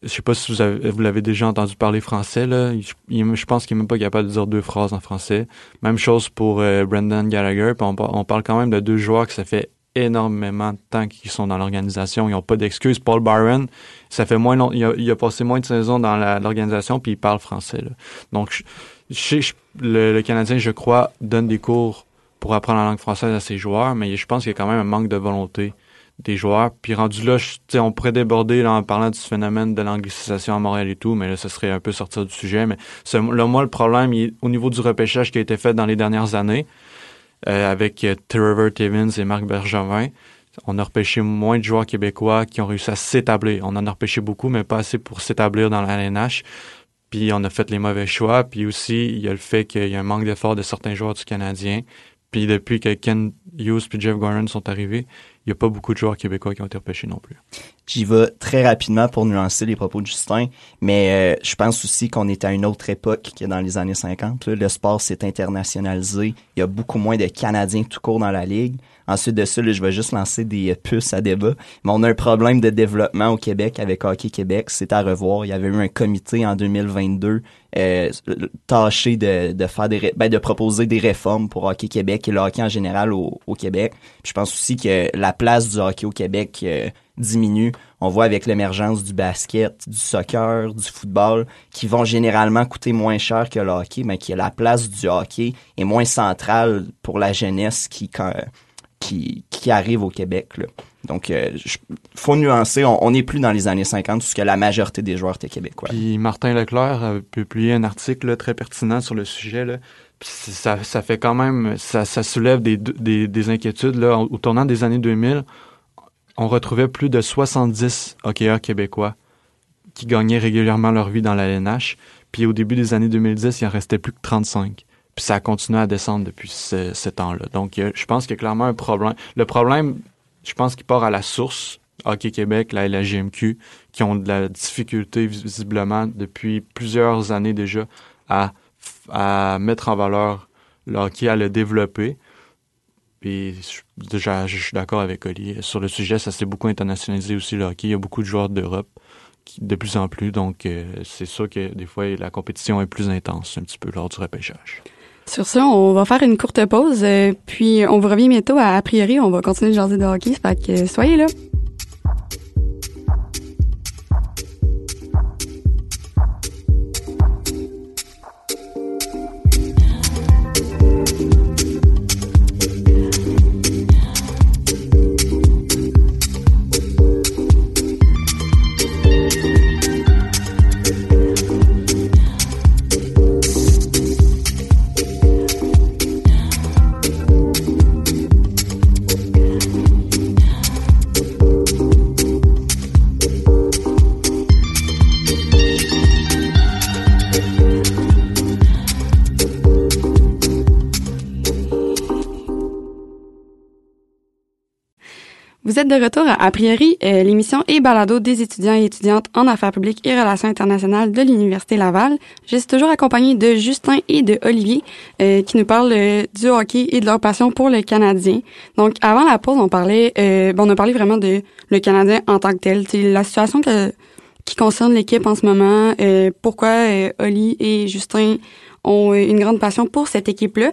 je sais pas si vous, avez, vous l'avez déjà entendu parler français, là. Je, pense qu'il est même pas capable de dire deux phrases en français. Même chose pour euh, Brendan Gallagher. on, parle quand même de deux joueurs que ça fait énormément de temps qu'ils sont dans l'organisation. Ils n'ont pas d'excuses. Paul Byron, ça fait moins long, il, a, il a passé moins de saisons dans l'organisation, puis il parle français. Là. Donc, je, le, Canadien, je crois, donne des cours pour apprendre la langue française à ses joueurs, mais je pense qu'il y a quand même un manque de volonté des joueurs. Puis rendu là, on pourrait déborder en parlant du phénomène de l'anglicisation à Montréal et tout, mais là, ce serait un peu sortir du sujet. Mais là, moi, le problème, au niveau du repêchage qui a été fait dans les dernières années, euh, avec euh, Trevor et Marc Bergevin. On a repêché moins de joueurs québécois qui ont réussi à s'établir. On en a repêché beaucoup, mais pas assez pour s'établir dans la. Puis on a fait les mauvais choix. Puis aussi, il y a le fait qu'il y a un manque d'effort de certains joueurs du Canadien. Puis depuis que Ken Hughes et Jeff Gordon sont arrivés, il n'y a pas beaucoup de joueurs québécois qui ont été repêchés non plus. J'y vais très rapidement pour nuancer les propos de Justin, mais euh, je pense aussi qu'on est à une autre époque que dans les années 50. Le sport s'est internationalisé. Il y a beaucoup moins de Canadiens tout court dans la ligue. Ensuite de ça, je vais juste lancer des puces à débat. Mais on a un problème de développement au Québec avec Hockey Québec. C'est à revoir. Il y avait eu un comité en 2022 euh, tâché de, de faire des ben, de proposer des réformes pour Hockey Québec et le hockey en général au, au Québec. je pense aussi que la place du hockey au Québec euh, diminue. On voit avec l'émergence du basket, du soccer, du football, qui vont généralement coûter moins cher que le hockey, mais qui la place du hockey est moins centrale pour la jeunesse qui qui, qui arrive au Québec. Donc, il euh, faut nuancer. On n'est plus dans les années 50, puisque la majorité des joueurs étaient québécois. Puis Martin Leclerc a publié un article très pertinent sur le sujet. Ça, fait quand même, ça, soulève des, des, des inquiétudes. Au tournant des années 2000, on retrouvait plus de 70 hockeyeurs québécois qui gagnaient régulièrement leur vie dans la LNH. Puis au début des années 2010, il en restait plus que 35. Puis ça a continué à descendre depuis ce, temps-là. Donc, je pense qu'il y a clairement un problème. Le problème, je pense qu'il part à la source. Hockey Québec, la LGMQ, qui ont de la difficulté visiblement depuis plusieurs années déjà à, à mettre en valeur le hockey, à le développer. Puis déjà, je suis d'accord avec Oli. Sur le sujet, ça s'est beaucoup internationalisé aussi le hockey. Il y a beaucoup de joueurs d'Europe de plus en plus. Donc, euh, c'est sûr que des fois, la compétition est plus intense un petit peu lors du repêchage. Sur ça, on va faire une courte pause, euh, puis on vous revient bientôt. À, a priori, on va continuer de jaser de hockey, fait soyez là. Vous êtes de retour à A priori, euh, l'émission et balado des étudiants et étudiantes en affaires publiques et relations internationales de l'Université Laval. Je suis toujours accompagnée de Justin et de Olivier euh, qui nous parlent euh, du hockey et de leur passion pour le Canadien. Donc avant la pause, on parlait bon, on a parlé vraiment de le Canadien en tant que tel, la situation que, qui concerne l'équipe en ce moment, pourquoi Oli et Justin ont une grande passion pour cette équipe-là.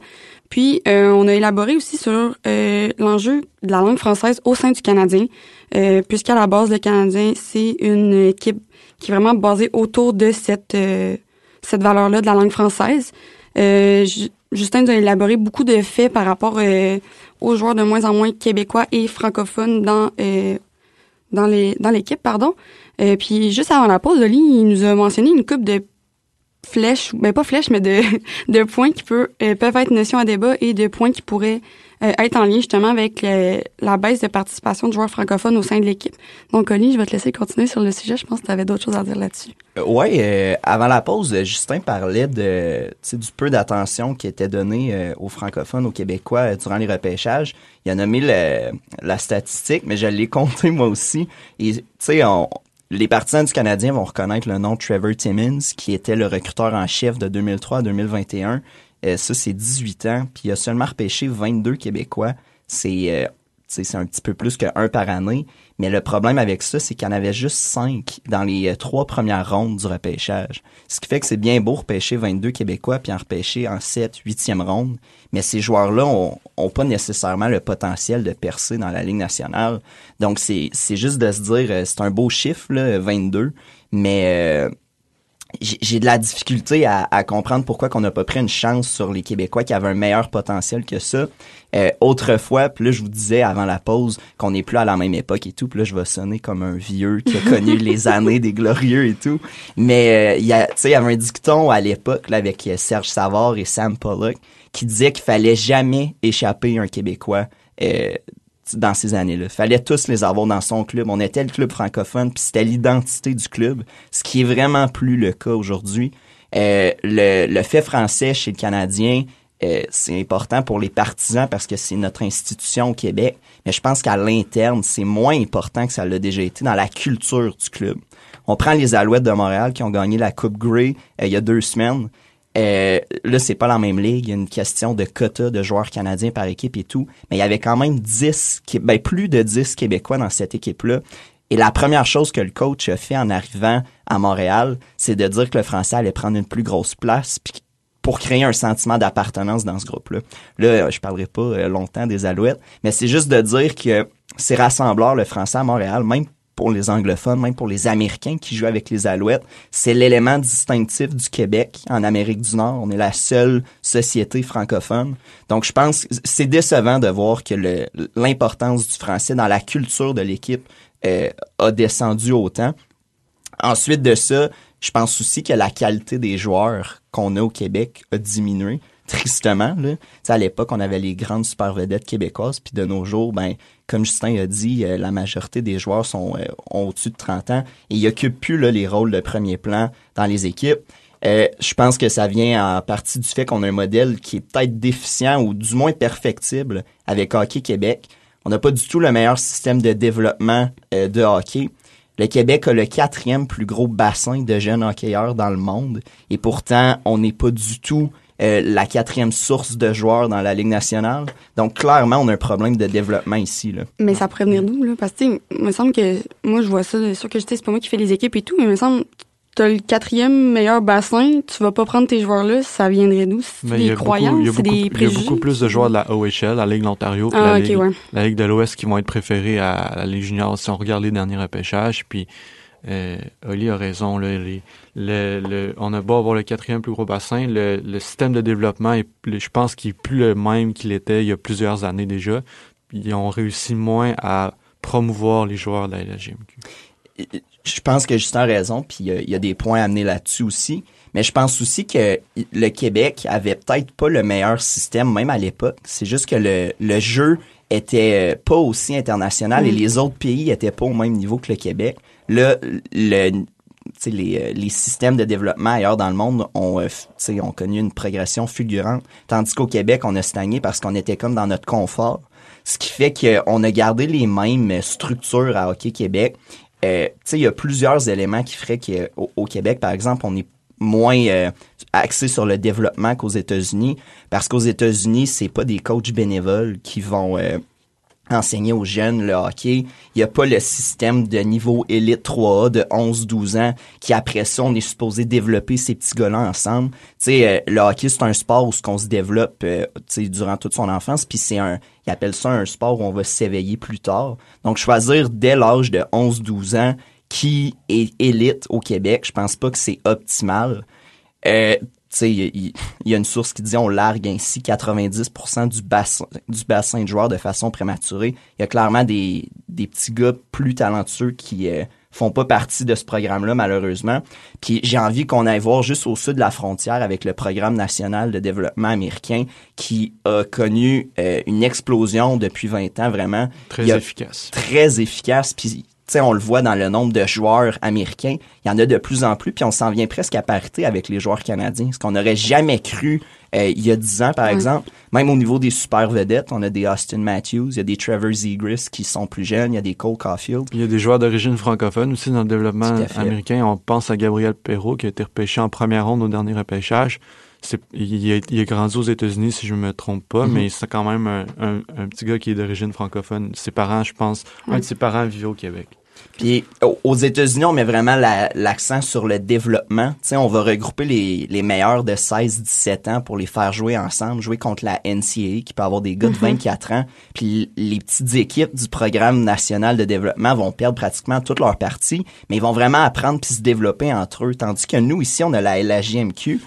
Puis, euh, on a élaboré aussi sur euh, l'enjeu de la langue française au sein du Canadien, euh, puisqu'à la base, le Canadien, c'est une équipe qui est vraiment basée autour de cette cette valeur-là de la langue française. Justin nous a élaboré beaucoup de faits par rapport aux joueurs de moins en moins québécois et francophones dans dans les dans l'équipe, pardon. puis juste avant la pause, Oli, il nous a mentionné une coupe de flèches, ben pas flèches, mais de, de points qui peut, euh, peuvent être notion à débat et de points qui pourraient euh, être en lien justement avec la baisse de participation de joueurs francophones au sein de l'équipe. Donc, Oli, je vais te laisser continuer sur le sujet. Je pense que tu avais d'autres choses à dire là-dessus. Euh, oui, avant la pause, Justin parlait de du peu d'attention qui était donné aux francophones, aux Québécois durant les repêchages. Il a nommé la statistique, mais je l'ai compté moi aussi. Et tu sais, on, les partisans du Canadien vont reconnaître le nom Trevor Timmins, qui était le recruteur en chef de 2003 à 2021. Euh, ça, c'est 18 ans, puis il a seulement repêché 22 Québécois. C'est euh, c'est un petit peu plus qu'un par année. Mais le problème avec ça, c'est qu'il y en avait juste cinq dans les euh, trois premières rondes du repêchage. Ce qui fait que c'est bien beau repêcher 22 Québécois puis en repêcher en 7, 8e ronde. Mais ces joueurs-là ont, pas nécessairement le potentiel de percer dans la Ligue nationale. Donc, c'est, c'est juste de se dire, euh, c'est un beau chiffre, là, 22. Mais euh, j'ai de la difficulté à, à comprendre pourquoi qu'on n'a pas pris une chance sur les Québécois qui avaient un meilleur potentiel que ça. Euh, autrefois, puis là, je vous disais avant la pause qu'on n'est plus à la même époque et tout, puis là, je vais sonner comme un vieux qui a connu les années des glorieux et tout. Mais, euh, il y a, tu sais, il y avait un dicton à l'époque, là, avec euh, Serge Savard et Sam Pollock, qui disait qu'il fallait jamais échapper un Québécois euh, dans ces années-là. Fallait tous les avoir dans son club. On était le club francophone, puis c'était l'identité du club, ce qui est vraiment plus le cas aujourd'hui. Euh, le, le fait français chez le Canadien, euh, c'est important pour les partisans parce que c'est notre institution au Québec. Mais je pense qu'à l'interne, c'est moins important que ça l'a déjà été dans la culture du club. On prend les Alouettes de Montréal qui ont gagné la Coupe Grey euh, il y a deux semaines. Euh, là, c'est pas la même ligue. Il y a une question de quota de joueurs canadiens par équipe et tout. Mais il y avait quand même 10, ben, plus de 10 Québécois dans cette équipe-là. Et la première chose que le coach a fait en arrivant à Montréal, c'est de dire que le français allait prendre une plus grosse place pour créer un sentiment d'appartenance dans ce groupe-là. Là, je parlerai pas euh, longtemps des Alouettes, mais c'est juste de dire que c'est rassembleur le français à Montréal, même pour les anglophones, même pour les Américains qui jouent avec les Alouettes. C'est l'élément distinctif du Québec en Amérique du Nord. On est la seule société francophone. Donc, je pense c'est décevant de voir que l'importance du français dans la culture de l'équipe euh, a descendu autant. Ensuite de ça, je pense aussi que la qualité des joueurs qu'on a au Québec a diminué tristement. Là. à l'époque, on avait les grandes super vedettes québécoises, puis de nos jours, ben, comme Justin a dit, euh, la majorité des joueurs sont euh, ont au-dessus de 30 ans et ils occupent plus les rôles de premier plan dans les équipes. Euh, je pense que ça vient en partie du fait qu'on a un modèle qui est peut-être déficient ou du moins perfectible avec Hockey Québec. On n'a pas du tout le meilleur système de développement de hockey. Le Québec a le quatrième plus gros bassin de jeunes hockeyeurs dans le monde et pourtant, on n'est pas du tout euh, la quatrième source de joueurs dans la Ligue nationale. Donc, clairement, on a un problème de développement ici. Là. Mais ça pourrait venir d'où, là? Parce que, tu sais, il me semble que, moi, je vois ça, c'est sûr que je sais, c'est pas moi qui fais les équipes et tout, mais il me semble, t'as le quatrième meilleur bassin, tu vas pas prendre tes joueurs-là, ça viendrait d'où? C'est Mais il y des a beaucoup- croyances, c'est beaucoup- des Il y a préjugés? beaucoup plus de joueurs de la OHL, la Ligue de l'Ontario, la, Ah, ok, Ligue, ouais. la Ligue de l'Ouest qui vont être préférés à la Ligue junior si on regarde les derniers repêchages. Puis euh, Oli a raison. Là, les- le, le- on a beau avoir le quatrième plus gros bassin, le, le système de développement, est, plus- je pense qu'il est plus le même qu'il était il y a plusieurs années déjà. Puis Ils ont réussi moins à promouvoir les joueurs de la LGMQ. je pense que Justin a raison, puis il y a- il y, a des points à amener là-dessus aussi. Mais je pense aussi que le Québec avait peut-être pas le meilleur système, même à l'époque. C'est juste que le, le jeu était euh, pas aussi international et Mm. les autres pays étaient pas au même niveau que le Québec. Là, le, les, euh, les systèmes de développement ailleurs dans le monde ont, euh, ont connu une progression fulgurante, tandis qu'au Québec, on a stagné parce qu'on était comme dans notre confort. Ce qui fait qu'on a gardé les mêmes structures à Hockey Québec. Euh, il y a plusieurs éléments qui feraient qu'au au Québec, par exemple, on est moins euh, axé sur le développement qu'aux États-Unis, parce qu'aux États-Unis, c'est pas des coachs bénévoles qui vont euh, enseigner aux jeunes le hockey. Il n'y a pas le système de niveau élite 3A de 11-12 ans qui, après ça, on est supposé développer ces petits gars-là ensemble. Tu sais, euh, le hockey, c'est un sport où ce qu'on se développe euh, tu sais, durant toute son enfance, puis c'est un, ils appellent ça un sport où on va s'éveiller plus tard. Donc, choisir dès l'âge de 11-12 ans qui est élite au Québec, je pense pas que c'est optimal. Euh, sais, il y, a une source qui dit on largue ainsi 90% du bassin, du bassin de joueurs de façon prématurée. Il y a clairement des, des petits gars plus talentueux qui euh, font pas partie de ce programme-là, malheureusement. Puis j'ai envie qu'on aille voir juste au sud de la frontière avec le programme national de développement américain qui a connu euh, une explosion depuis 20 ans, vraiment Très a- efficace. très efficace. Puis, on le voit dans le nombre de joueurs américains. Il y en a de plus en plus, puis on s'en vient presque à parité avec les joueurs canadiens. Ce qu'on n'aurait jamais cru euh, il y a 10 ans, par Ouais. exemple. Même au niveau des super vedettes, on a des Austin Matthews, il y a des Trevor Zegras qui sont plus jeunes, il y a des Cole Caulfield. Il y a des joueurs d'origine francophone aussi dans le développement américain. On pense à Gabriel Perrault qui a été repêché en première ronde au dernier repêchage. Il, a, il a grandi aux États-Unis, si je me trompe pas, Mhm. mais c'est quand même un, un- un petit gars qui est d'origine francophone. Ses parents, je pense, un de ses parents vivait au Québec. Puis au- aux États-Unis, on met vraiment la- l'accent sur le développement. Tu sais, on va regrouper les, les meilleurs de 16-17 ans pour les faire jouer ensemble, jouer contre la NCAA qui peut avoir des gars de 24 ans. Puis les petites équipes du programme national de développement vont perdre pratiquement toute leur partie, mais ils vont vraiment apprendre puis se développer entre eux. Tandis que nous, ici, on a la LHJMQ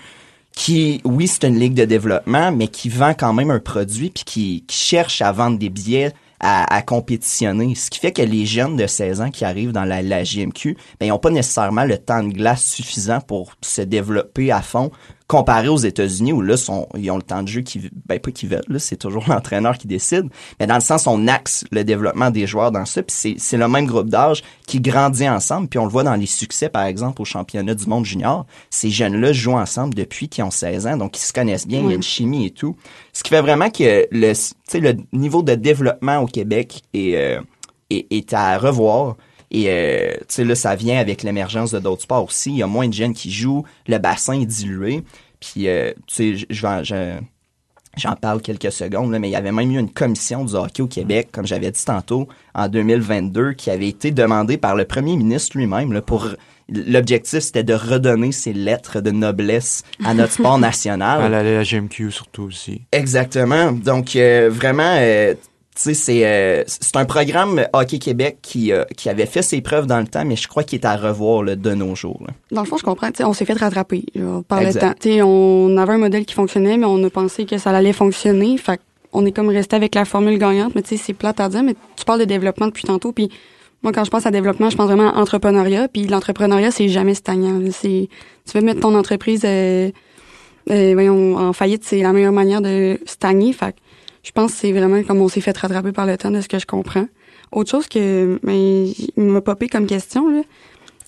qui, oui, c'est une ligue de développement, mais qui vend quand même un produit puis qui, qui cherche à vendre des billets à, compétitionner. Ce qui fait que les jeunes de 16 ans qui arrivent dans la, la JMQ, ben, ils n'ont pas nécessairement le temps de glace suffisant pour se développer à fond, comparé aux États-Unis où là, sont, ils ont le temps de jeu qui, ben, pas qu'ils veulent, là, c'est toujours l'entraîneur qui décide, mais dans le sens, on axe le développement des joueurs dans ça, puis c'est, c'est le même groupe d'âge qui grandit ensemble, puis on le voit dans les succès, par exemple, au championnat du monde junior. Ces jeunes-là jouent ensemble depuis qu'ils ont 16 ans, donc ils se connaissent bien, il y a une chimie et tout. Ce qui fait vraiment que le, tu sais, le niveau de développement au Québec est, euh, est, est à revoir. Et euh, tu sais là, ça vient avec l'émergence de d'autres sports aussi. Il y a moins de jeunes qui jouent, le bassin est dilué. Puis euh, tu sais, je- J'en parle quelques secondes, là, mais il y avait même eu une commission du hockey au Québec, comme j'avais dit tantôt, en 2022, qui avait été demandée par le premier ministre lui-même pour l'objectif c'était de redonner ces lettres de noblesse à notre sport national. À la GMQ surtout aussi. Exactement. Donc euh, vraiment, euh, c'est euh, c'est un programme Hockey Québec qui euh, qui avait fait ses preuves dans le temps, mais je crois qu'il est à revoir là, de nos jours. là. Dans le fond, je comprends. On s'est fait rattraper par Exact. le temps. On avait un modèle qui fonctionnait, mais on a pensé que ça allait fonctionner. Fait on est comme resté avec la formule gagnante. Mais tu sais, c'est plate à dire, mais tu parles de développement depuis tantôt. Puis moi, quand je pense à développement, je pense vraiment à entrepreneuriat. Puis l'entrepreneuriat, c'est jamais stagnant. C'est tu veux mettre ton entreprise euh, euh, voyons, en faillite, c'est la meilleure manière de stagner. Fait je pense que c'est vraiment comme on s'est fait rattraper par le temps de ce que je comprends. Autre chose que mais, il m'a popé comme question, là.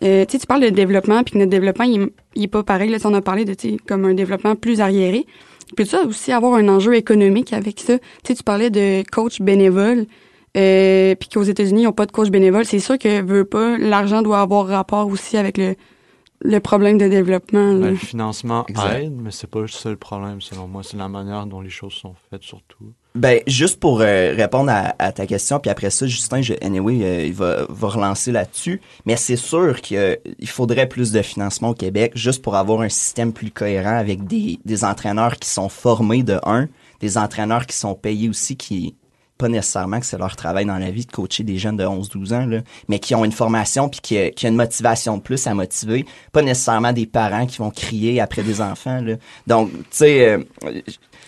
Euh, tu sais, tu parles de développement, puis que notre développement, il, est- il est pas pareil. Là, Tu on a parlé de, tu sais, comme un développement plus arriéré. Puis ça aussi avoir un enjeu économique avec ça. Tu sais, tu parlais de coach bénévole, euh, puis qu'aux États-Unis, ils n'ont pas de coach bénévole. C'est sûr que, veut pas, l'argent doit avoir rapport aussi avec le le problème de développement. là. Ben, le financement Exact. aide, mais c'est pas le seul problème selon moi. C'est la manière dont les choses sont faites surtout. Ben, juste pour euh, répondre à, à ta question, puis après ça, Justin, je, anyway, euh, il va, va relancer là-dessus. Mais c'est sûr qu'il faudrait plus de financement au Québec, juste pour avoir un système plus cohérent avec des, des entraîneurs qui sont formés de un, des entraîneurs qui sont payés aussi, qui pas nécessairement que c'est leur travail dans la vie de coacher des jeunes de 11-12 ans, là, mais qui ont une formation puis qui, qui ont une motivation de plus à motiver, pas nécessairement des parents qui vont crier après des enfants. Là. Donc, tu sais, euh,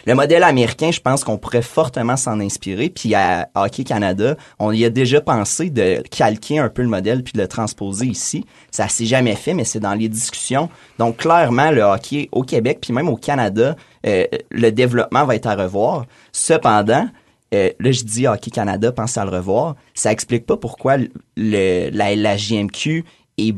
le modèle américain, je pense qu'on pourrait fortement s'en inspirer. Puis à Hockey Canada, on y a déjà pensé de calquer un peu le modèle puis de le transposer ici. Ça s'est jamais fait, mais c'est dans les discussions. Donc clairement, le hockey au Québec puis même au Canada, euh, le développement va être à revoir. Cependant, euh, là, je dis Hockey Canada, pense à le revoir. Ça explique pas pourquoi le, la, la JMQ est,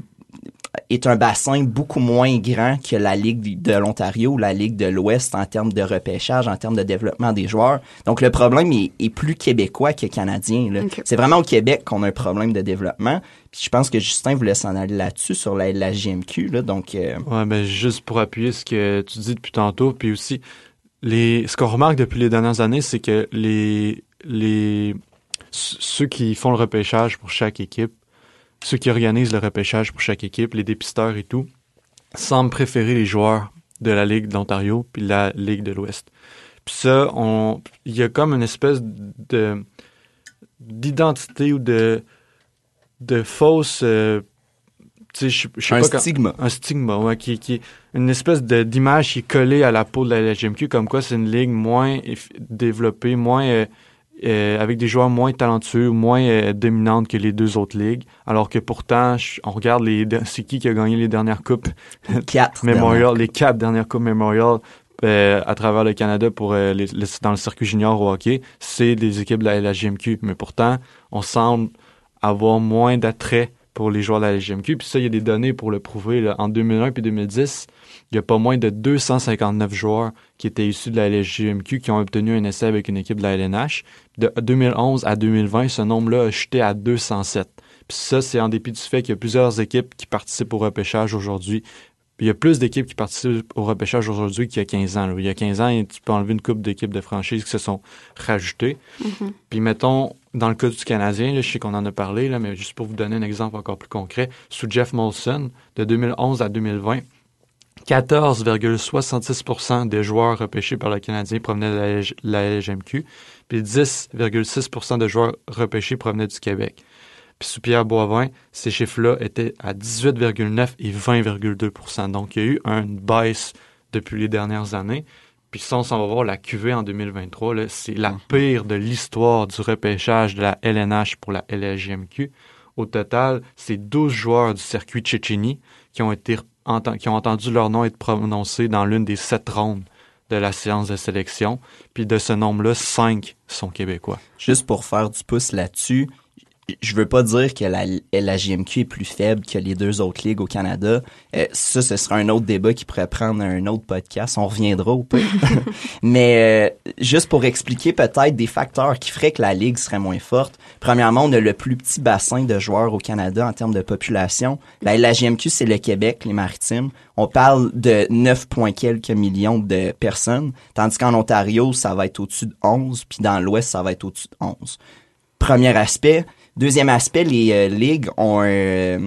est un bassin beaucoup moins grand que la Ligue de l'Ontario ou la Ligue de l'Ouest en termes de repêchage, en termes de développement des joueurs. Donc, le problème est, est plus québécois que canadien. C'est vraiment au Québec qu'on a un problème de développement. Puis je pense que Justin voulait s'en aller là-dessus, sur la, la JMQ. Là, donc, euh, Ouais, ben juste pour appuyer ce que tu dis depuis tantôt, puis aussi les ce qu'on remarque depuis les dernières années, c'est que les les ceux qui font le repêchage pour chaque équipe, ceux qui organisent le repêchage pour chaque équipe, les dépisteurs et tout, semblent préférer les joueurs de la Ligue de l'Ontario puis la Ligue de l'Ouest. Puis ça, il y a comme une espèce de d'identité ou de de fausse euh, tu sais je je sais un pas quand- stigma. un stigma, ouais, qui, qui est une espèce de- d'image qui est collée à la peau de la LGMQ, comme quoi c'est une ligue moins développée, moins euh, euh, avec des joueurs moins talentueux, moins euh, dominante que les deux autres ligues, alors que pourtant, je- on regarde les c'est qui qui a gagné les dernières coupes? Quatre. Memorial, les quatre dernières coupes Memorial euh, à travers le Canada pour euh, les- les- dans le circuit junior au hockey, c'est des équipes de la LGMQ, mais pourtant, on semble avoir moins d'attrait pour les joueurs de la LGMQ. Puis ça, il y a des données pour le prouver. là. En 2001 puis 2010, il y a pas moins de 259 joueurs qui étaient issus de la LGMQ qui ont obtenu un essai avec une équipe de la LNH. De 2011 à 2020, ce nombre-là a chuté à 207. Puis ça, c'est en dépit du fait qu'il y a plusieurs équipes qui participent au repêchage aujourd'hui. Il y a plus d'équipes qui participent au repêchage aujourd'hui qu'il y a 15 ans. là. Il y a 15 ans, tu peux enlever une coupe d'équipes de franchise qui se sont rajoutées. Mhm. Puis mettons, dans le cas du Canadien, je sais qu'on en a parlé, là, mais juste pour vous donner un exemple encore plus concret, sous Jeff Molson, de 2011 à 2020, 14,66% des joueurs repêchés par le Canadien provenaient de la, LG la LGMQ, puis 10,6% de joueurs repêchés provenaient du Québec. Puis sous Pierre Boivin, ces chiffres-là étaient à 18,9 et 20,2% Donc il y a eu une baisse depuis les dernières années. Puis ça, on s'en va voir la QV en 2023. là, C'est la pire de l'histoire du repêchage de la LNH pour la LGMQ. Au total, c'est 12 joueurs du circuit Tchétchénie qui ont été qui ont entendu leur nom être prononcé dans l'une des sept rondes de la séance de sélection. Puis de ce nombre-là, 5 sont québécois. Juste pour faire du pouce là-dessus, je veux pas dire que la, la JMQ est plus faible que les deux autres ligues au Canada. Euh, ça, ce sera un autre débat qui pourrait prendre un autre podcast. On reviendra au pire. Mais euh, juste pour expliquer peut-être des facteurs qui feraient que la ligue serait moins forte. Premièrement, on a le plus petit bassin de joueurs au Canada en termes de population. La, la JMQ, c'est le Québec, les Maritimes. On parle de 9 points quelques millions de personnes, tandis qu'en Ontario, ça va être au-dessus de 11, puis dans l'Ouest, ça va être au-dessus de 11 premier aspect. Deuxième aspect, les euh, ligues ont un,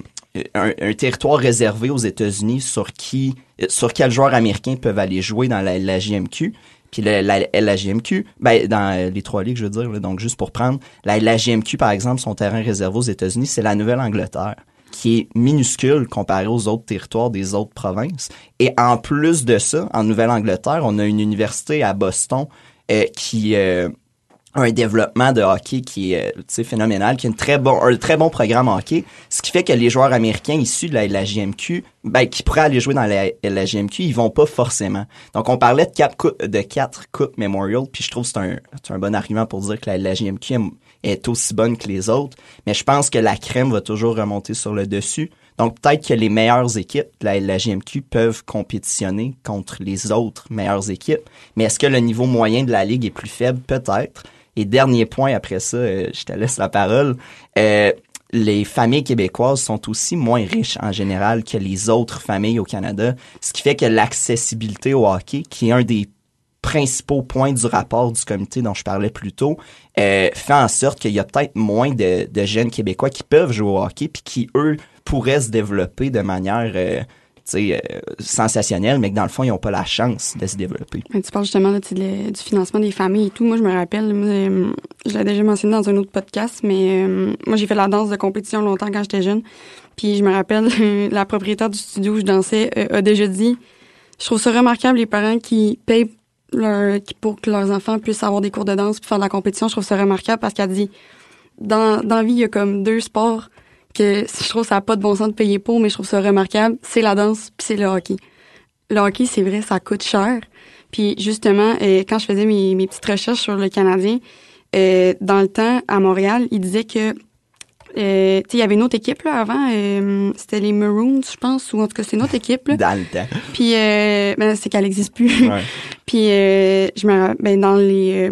un, un territoire réservé aux États-Unis sur qui, euh, sur quels joueurs américains peuvent aller jouer dans la, la. Puis la, la, la JMQ, ben, dans euh, les trois ligues, je veux dire, là, donc juste pour prendre, la, la JMQ, par exemple, son terrain réservé aux États-Unis, c'est la Nouvelle-Angleterre qui est minuscule comparé aux autres territoires des autres provinces. Et en plus de ça, en Nouvelle-Angleterre, on a une université à Boston euh, qui euh, un développement de hockey qui est euh, phénoménal, qui a une très bon, un très bon programme hockey, ce qui fait que les joueurs américains issus de la, la JMQ, ben, qui pourraient aller jouer dans la, la JMQ, ils vont pas forcément. Donc, on parlait de quatre coupes, de quatre coupes Memorial, puis je trouve que c'est un, un bon argument pour dire que la, la JMQ est- aussi bonne que les autres, mais je pense que la crème va toujours remonter sur le dessus. Donc, peut-être que les meilleures équipes de la, la JMQ peuvent compétitionner contre les autres meilleures équipes, mais est-ce que le niveau moyen de la ligue est plus faible? Peut-être. Et dernier point après ça, euh, je te laisse la parole. Euh, les familles québécoises sont aussi moins riches en général que les autres familles au Canada, ce qui fait que l'accessibilité au hockey, qui est un des principaux points du rapport du comité dont je parlais plus tôt, euh, fait en sorte qu'il y a peut-être moins de, jeunes Québécois qui peuvent jouer au hockey, puis qui, eux, pourraient se développer de manière... euh, sensationnelle, mais que dans le fond, ils n'ont pas la chance de se développer. tu parles justement là, du financement des familles et tout. Moi, je me rappelle, euh, je l'ai déjà mentionné dans un autre podcast, mais euh, moi, j'ai fait la danse de compétition longtemps quand j'étais jeune. Puis je me rappelle, la propriétaire du studio où je dansais a déjà dit, je trouve ça remarquable les parents qui payent leur, pour que leurs enfants puissent avoir des cours de danse puis faire de la compétition. Je trouve ça remarquable parce qu'elle dit, dans, dans la vie, il y a comme deux sports que je trouve ça n'a pas de bon sens de payer pour, mais je trouve ça remarquable, c'est la danse puis c'est le hockey. Le hockey, c'est vrai, ça coûte cher. Puis justement, euh, quand je faisais mes, mes, petites recherches sur le Canadien, euh, dans le temps, à Montréal, il disait que euh, il y avait une autre équipe là avant, euh, c'était les Maroons, je pense, ou en tout cas c'est une autre équipe. Là. Dans le temps. Puis euh, ben, c'est qu'elle n'existe plus. Ouais. Puis euh, je me ben, dans les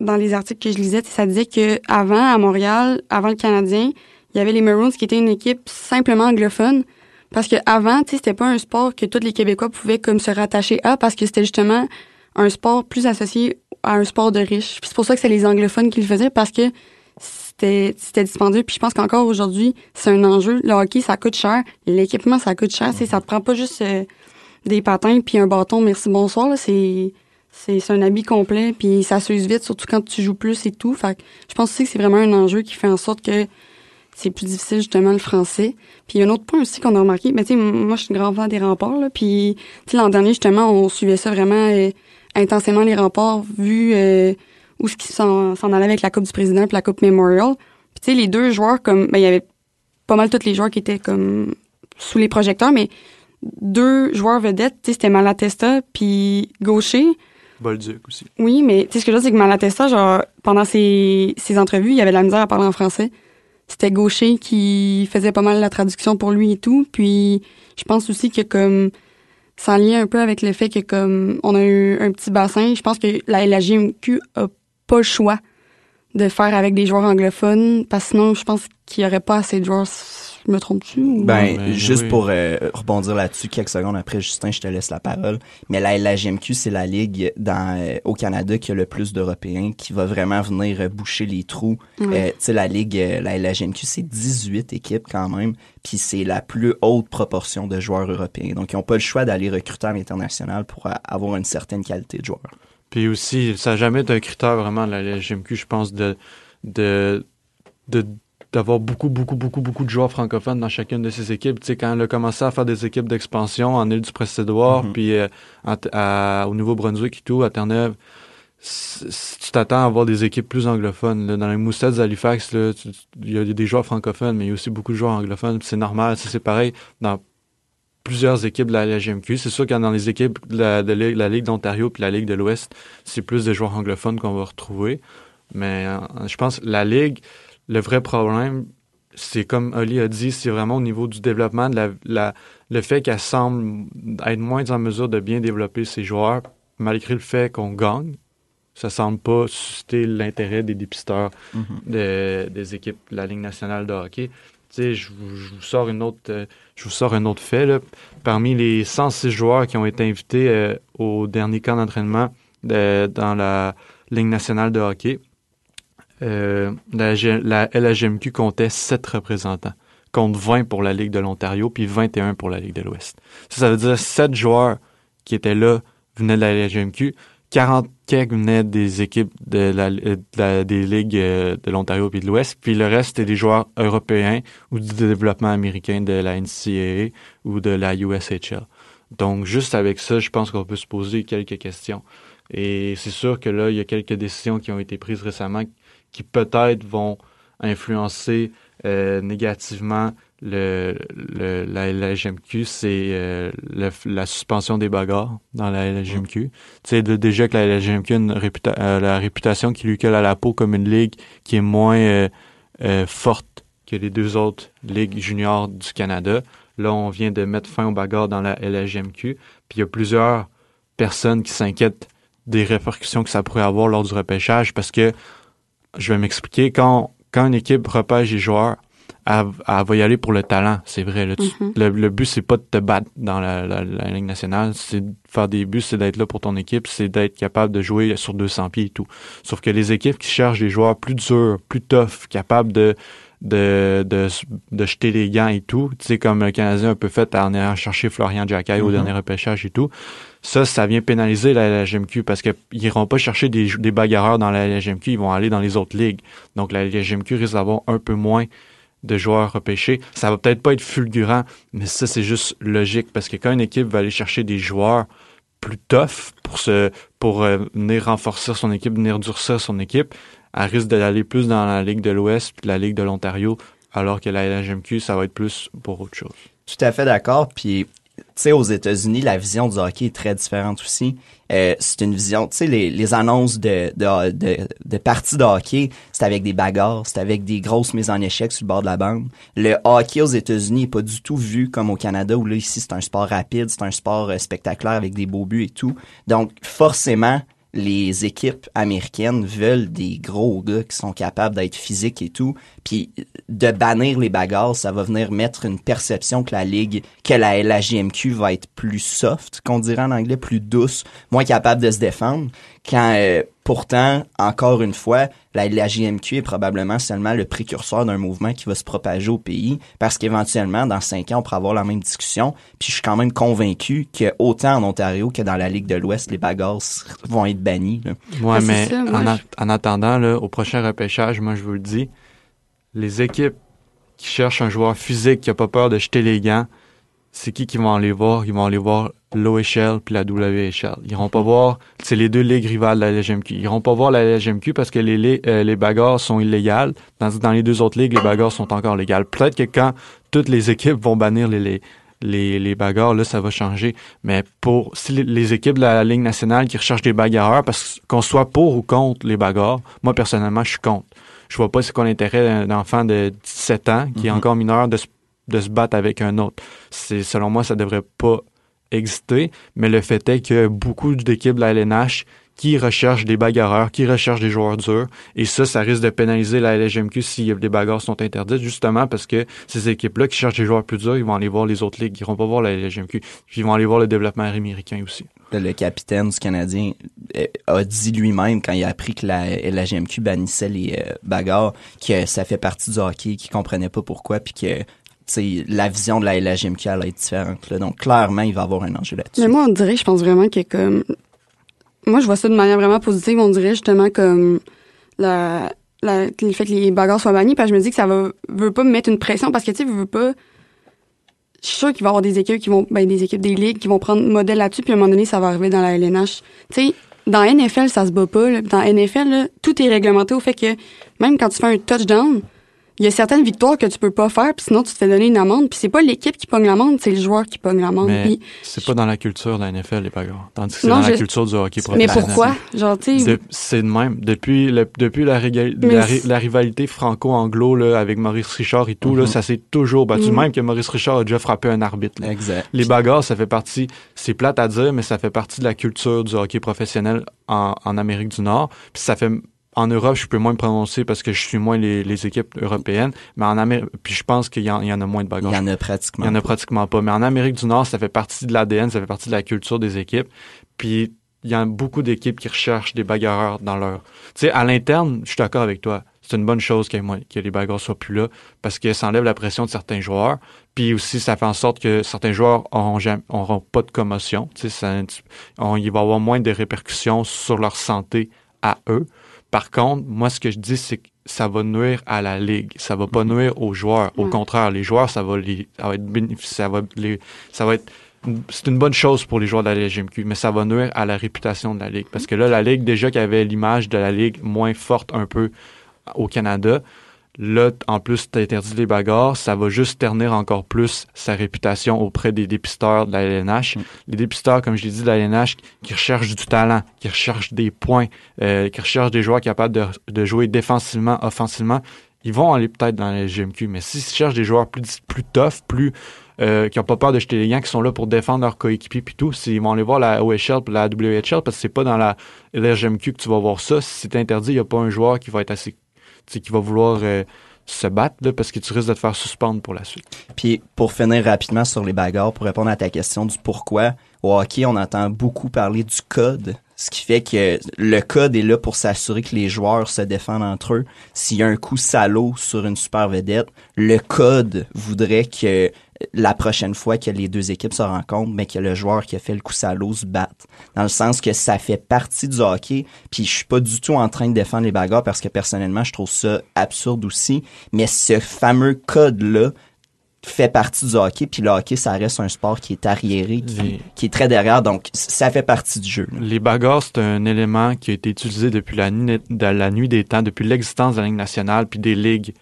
dans les articles que je lisais, ça disait que avant à Montréal, avant le Canadien, il y avait les Maroons qui étaient une équipe simplement anglophone. Parce que avant, tu sais, c'était pas un sport que tous les Québécois pouvaient comme se rattacher à parce que c'était justement un sport plus associé à un sport de riches. Puis c'est pour ça que c'est les anglophones qui le faisaient parce que c'était c'était dispendieux. Puis je pense qu'encore aujourd'hui, c'est un enjeu. Le hockey, ça coûte cher. L'équipement, ça coûte cher. C'est ça te prend pas juste euh, des patins puis un bâton. Merci bonsoir. C'est c'est un habit complet puis ça s'use vite, surtout quand tu joues plus et tout. Fait je pense aussi que c'est vraiment un enjeu qui fait en sorte que c'est plus difficile justement le français. Puis il y a un autre point aussi qu'on a remarqué, mais tu sais, moi je suis une grand fan des remparts, là, puis l'an dernier justement on suivait ça vraiment euh, intensément les remparts, vu euh, où ce qui s'en allait avec la Coupe du Président puis la Coupe Memorial. Puis tu sais, les deux joueurs comme, ben il y avait pas mal tous les joueurs qui étaient comme sous les projecteurs, mais deux joueurs vedettes, tu sais, c'était Malatesta puis Gaucher. Bolduc aussi. Oui, mais tu sais, ce que je veux dire, c'est que Malatesta, genre, pendant ses, ses entrevues, il avait de la misère à parler en français c'était Gaucher qui faisait pas mal la traduction pour lui et tout. Puis je pense aussi que comme ça en lien un peu avec le fait que comme on a eu un petit bassin, je pense que la LGMQ a pas le choix de faire avec des joueurs anglophones parce que sinon je pense qu'il y aurait pas assez de joueurs me trompe-tu? Ben, ben, juste pour euh, rebondir là-dessus, quelques secondes après, Justin, je te laisse la parole. Mais la LHMQ, c'est la ligue dans, euh, au Canada qui a le plus d'Européens, qui va vraiment venir boucher les trous. Euh, tu sais, la ligue, la LHMQ, c'est 18 équipes quand même, puis c'est la plus haute proportion de joueurs européens. Donc, ils n'ont pas le choix d'aller recruter à l'international pour avoir une certaine qualité de joueurs. Puis aussi, ça n'a jamais été un critère vraiment, la LHMQ, je pense, de, de, de d'avoir beaucoup, beaucoup, beaucoup, beaucoup de joueurs francophones dans chacune de ces équipes. Tu sais, quand elle a commencé à faire des équipes d'expansion en île du Prince-Édouard, mm-hmm. puis euh, au Nouveau-Brunswick et tout, à Terre-Neuve, tu t'attends à avoir des équipes plus anglophones. Dans les Moussets d'Halifax, il y a des joueurs francophones, mais il y a aussi beaucoup de joueurs anglophones. C'est normal. C'est pareil dans plusieurs équipes de la LGMQ. C'est sûr que dans les équipes de la, de la Ligue d'Ontario puis la Ligue de l'Ouest, c'est plus des joueurs anglophones qu'on va retrouver. Mais euh, je pense que la Ligue, le vrai problème, c'est comme Oli a dit, c'est vraiment au niveau du développement, de la, le fait qu'elle semble être moins en mesure de bien développer ses joueurs, malgré le fait qu'on gagne. Ça semble pas susciter l'intérêt des dépisteurs mm-hmm. des équipes de la Ligue nationale de hockey. Sais, je, vous sors une autre, je vous sors un autre fait. Là. Parmi les 106 joueurs qui ont été invités euh, au dernier camp d'entraînement dans la Ligue nationale de hockey, euh, la, la LHMQ comptait 7 représentants, contre 20 pour la Ligue de l'Ontario, puis 21 pour la Ligue de l'Ouest. Ça, ça veut dire 7 joueurs qui étaient là venaient de la LHMQ, 40 quelques venaient des équipes de la, des ligues euh, de l'Ontario puis de l'Ouest, puis le reste c'était des joueurs européens ou du développement américain de la NCAA ou de la USHL. Donc juste avec ça, je pense qu'on peut se poser quelques questions. Et c'est sûr que là, il y a quelques décisions qui ont été prises récemment qui peut-être vont influencer euh, négativement le, le, la LGMQ, c'est euh, la suspension des bagarres dans la LGMQ. Tu sais, déjà que la LGMQ a une euh, la réputation qui lui colle à la peau comme une ligue qui est moins forte que les deux autres ligues juniors du Canada. Là, on vient de mettre fin aux bagarres dans la LGMQ. Puis il y a plusieurs personnes qui s'inquiètent des répercussions que ça pourrait avoir lors du repêchage parce que je vais m'expliquer. Quand, quand une équipe repêche les joueurs, elle, elle va y aller pour le talent, c'est vrai. Là. Tu- Mhm. le, le but, c'est pas de te battre dans la, la, la Ligue nationale, c'est de faire des buts, c'est d'être là pour ton équipe, c'est d'être capable de jouer sur 200 pieds et tout. Sauf que les équipes qui cherchent des joueurs plus durs, plus tough, capables de de, de, de jeter les gants et tout, tu sais, comme le Canadien a un peu fait en allant chercher Florian Jacquet au Mhm. dernier repêchage et tout, ça, ça vient pénaliser la LGMQ parce qu'ils iront pas chercher des, des bagarreurs dans la LGMQ, ils vont aller dans les autres ligues. Donc la LGMQ risque d'avoir un peu moins de joueurs repêchés. Ça va peut-être pas être fulgurant, mais ça, c'est juste logique parce que quand une équipe va aller chercher des joueurs plus tough pour se pour euh, venir renforcer son équipe, venir durcir son équipe, elle risque d'aller plus dans la Ligue de l'Ouest puis la Ligue de l'Ontario, alors que la LGMQ, ça va être plus pour autre chose. Tout à fait d'accord. Puis, tu sais, aux États-Unis, la vision du hockey est très différente aussi. Euh, c'est une vision, tu sais, les, les annonces de, de, de, de parties de hockey, c'est avec des bagarres, c'est avec des grosses mises en échec sur le bord de la bande. Le hockey aux États-Unis est pas du tout vu comme au Canada, où là, ici, c'est un sport rapide, c'est un sport euh, spectaculaire avec des beaux buts et tout. Donc, forcément, les équipes américaines veulent des gros gars qui sont capables d'être physiques et tout. Puis de bannir les bagarres, ça va venir mettre une perception que la ligue, que la LHJMQ va être plus soft, qu'on dirait en anglais, plus douce, moins capable de se défendre. Quand euh, pourtant, encore une fois, la LHJMQ est probablement seulement le précurseur d'un mouvement qui va se propager au pays, parce qu'éventuellement, dans cinq ans, on pourra avoir la même discussion. Puis je suis quand même convaincu que autant en Ontario que dans la Ligue de l'Ouest, les bagarres vont être bannies. là. Ouais, mais ça, moi, en, a- je- en attendant, là, au prochain repêchage, moi, je vous le dis, les équipes qui cherchent un joueur physique qui a pas peur de jeter les gants, c'est qui qui vont aller voir? Ils vont aller voir l'OHL puis la WHL. Ils iront pas voir, c'est les deux ligues rivales de la LGMQ. Ils iront pas voir la LGMQ parce que les, euh, les bagarres sont illégales. Dans, dans les deux autres ligues, les bagarres sont encore légales. Peut-être que quand toutes les équipes vont bannir les, les, les, les bagarres, là, ça va changer. Mais pour si les, les équipes de la Ligue nationale qui recherchent des bagarreurs, parce qu'on soit pour ou contre les bagarres, moi, personnellement, je suis contre. Je vois pas c'est quoi l'intérêt d'un d'un enfant de 17 ans qui est Mhm. encore mineur de se, de se battre avec un autre. C'est selon moi, ça devrait pas exister, mais le fait est qu'il y a beaucoup d'équipes de la LNH qui recherchent des bagarreurs, qui recherchent des joueurs durs, et ça, ça risque de pénaliser la LGMQ si les bagarres sont interdites, justement parce que ces équipes-là qui cherchent des joueurs plus durs, ils vont aller voir les autres ligues, ils vont pas voir la LGMQ, puis ils vont aller voir le développement américain aussi. Le capitaine du Canadien euh, a dit lui-même quand il a appris que la LHJMQ bannissait les euh, bagarres que ça fait partie du hockey, qu'il comprenait pas pourquoi, puis que la vision de la LHJMQ allait être différente. Là. Donc clairement, il va y avoir un enjeu là-dessus. Mais moi, on dirait, je pense vraiment que comme. Moi, je vois ça de manière vraiment positive. On dirait justement comme la, le fait que les bagarres soient bannies, parce que je me dis que ça va, veut pas me mettre une pression, parce que tu sais, veut pas. Je suis sûre qu'il va y avoir des équipes qui vont, ben, des équipes des ligues qui vont prendre modèle là-dessus, puis à un moment donné, ça va arriver dans la LNH. Tu sais, dans NFL, ça se bat pas. Là. Dans NFL, tout est réglementé au fait que même quand tu fais un touchdown, il y a certaines victoires que tu peux pas faire, puis sinon tu te fais donner une amende. Puis c'est pas l'équipe qui pogne l'amende, c'est le joueur qui pogne l'amende. Mais c'est pas dans la culture de la NFL, les bagarres. Tandis que c'est Non, dans la culture du hockey Mais professionnel. pourquoi? Genre, tu sais, De- C'est de même. Depuis, le- depuis la, Mais rivalité franco-anglo là, avec Maurice Richard et tout, là, Mhm. ça s'est toujours battu. Mhm. Même que Maurice Richard a déjà frappé un arbitre. là. Exact. Les bagarres, ça fait partie, c'est plate à dire, mais ça fait partie de la culture du hockey professionnel en, en Amérique du Nord. Puis ça fait, en Europe, je peux moins me prononcer parce que je suis moins les, les équipes européennes, mais en Amérique, puis je pense qu'il y, en- il y en a moins de Il bagarres. y en a Il pratiquement. y en a pratiquement pas. Mais en Amérique du Nord, ça fait partie de l'ADN, ça fait partie de la culture des équipes. Puis il y a beaucoup d'équipes qui recherchent des bagarreurs dans leur. Tu sais, à l'interne, je suis d'accord avec toi. C'est une bonne chose que les bagarres soient plus là parce que ça enlève la pression de certains joueurs. Puis aussi, ça fait en sorte que certains joueurs auront, jamais, auront pas de commotion. Tu sais, ça- on- il va y avoir moins de répercussions sur leur santé à eux. Par contre, moi, ce que je dis, c'est que ça va nuire à la ligue. Ça va pas nuire aux joueurs. Au Ouais. contraire, les joueurs, ça va les, ça va être ça va les, ça va être, c'est une bonne chose pour les joueurs de la LGMQ, mais ça va nuire à la réputation de la ligue. Parce que là, la ligue, déjà qui avait l'image de la ligue moins forte un peu au Canada, là, en plus, t'as interdit les bagarres, ça va juste ternir encore plus sa réputation auprès des dépisteurs de la LNH. Mm. Les dépisteurs, comme je l'ai dit, de la LNH, qui recherchent du talent, qui recherchent des points, euh, qui recherchent des joueurs capables de, de jouer défensivement, offensivement, ils vont aller peut-être dans la LGMQ. Mais s'ils cherchent des joueurs plus, plus tough, plus euh, qui n'ont pas peur de jeter les gants, qui sont là pour défendre leurs coéquipiers puis tout, s'ils vont aller voir la OHL la WHL, parce que c'est pas dans la LGMQ que tu vas voir ça. Si c'est interdit, il n'y a pas un joueur qui va être assez qui va vouloir euh, se battre, parce que tu risques de te faire suspendre pour la suite. Puis pour finir rapidement sur les bagarres, pour répondre à ta question du pourquoi, au hockey, on entend beaucoup parler du code, ce qui fait que le code est là pour s'assurer que les joueurs se défendent entre eux. S'il y a un coup salaud sur une super vedette, le code voudrait que la prochaine fois que les deux équipes se rencontrent, mais que le joueur qui a fait le coup salaud se batte. Dans le sens que ça fait partie du hockey, puis je suis pas du tout en train de défendre les bagarres parce que personnellement, je trouve ça absurde aussi, mais ce fameux code-là fait partie du hockey, puis le hockey, ça reste un sport qui est arriéré, qui, Les- qui est très derrière, donc ça fait partie du jeu. là. Les bagarres, c'est un élément qui a été utilisé depuis la nuit, de la nuit des temps, depuis l'existence de la Ligue nationale, puis des ligues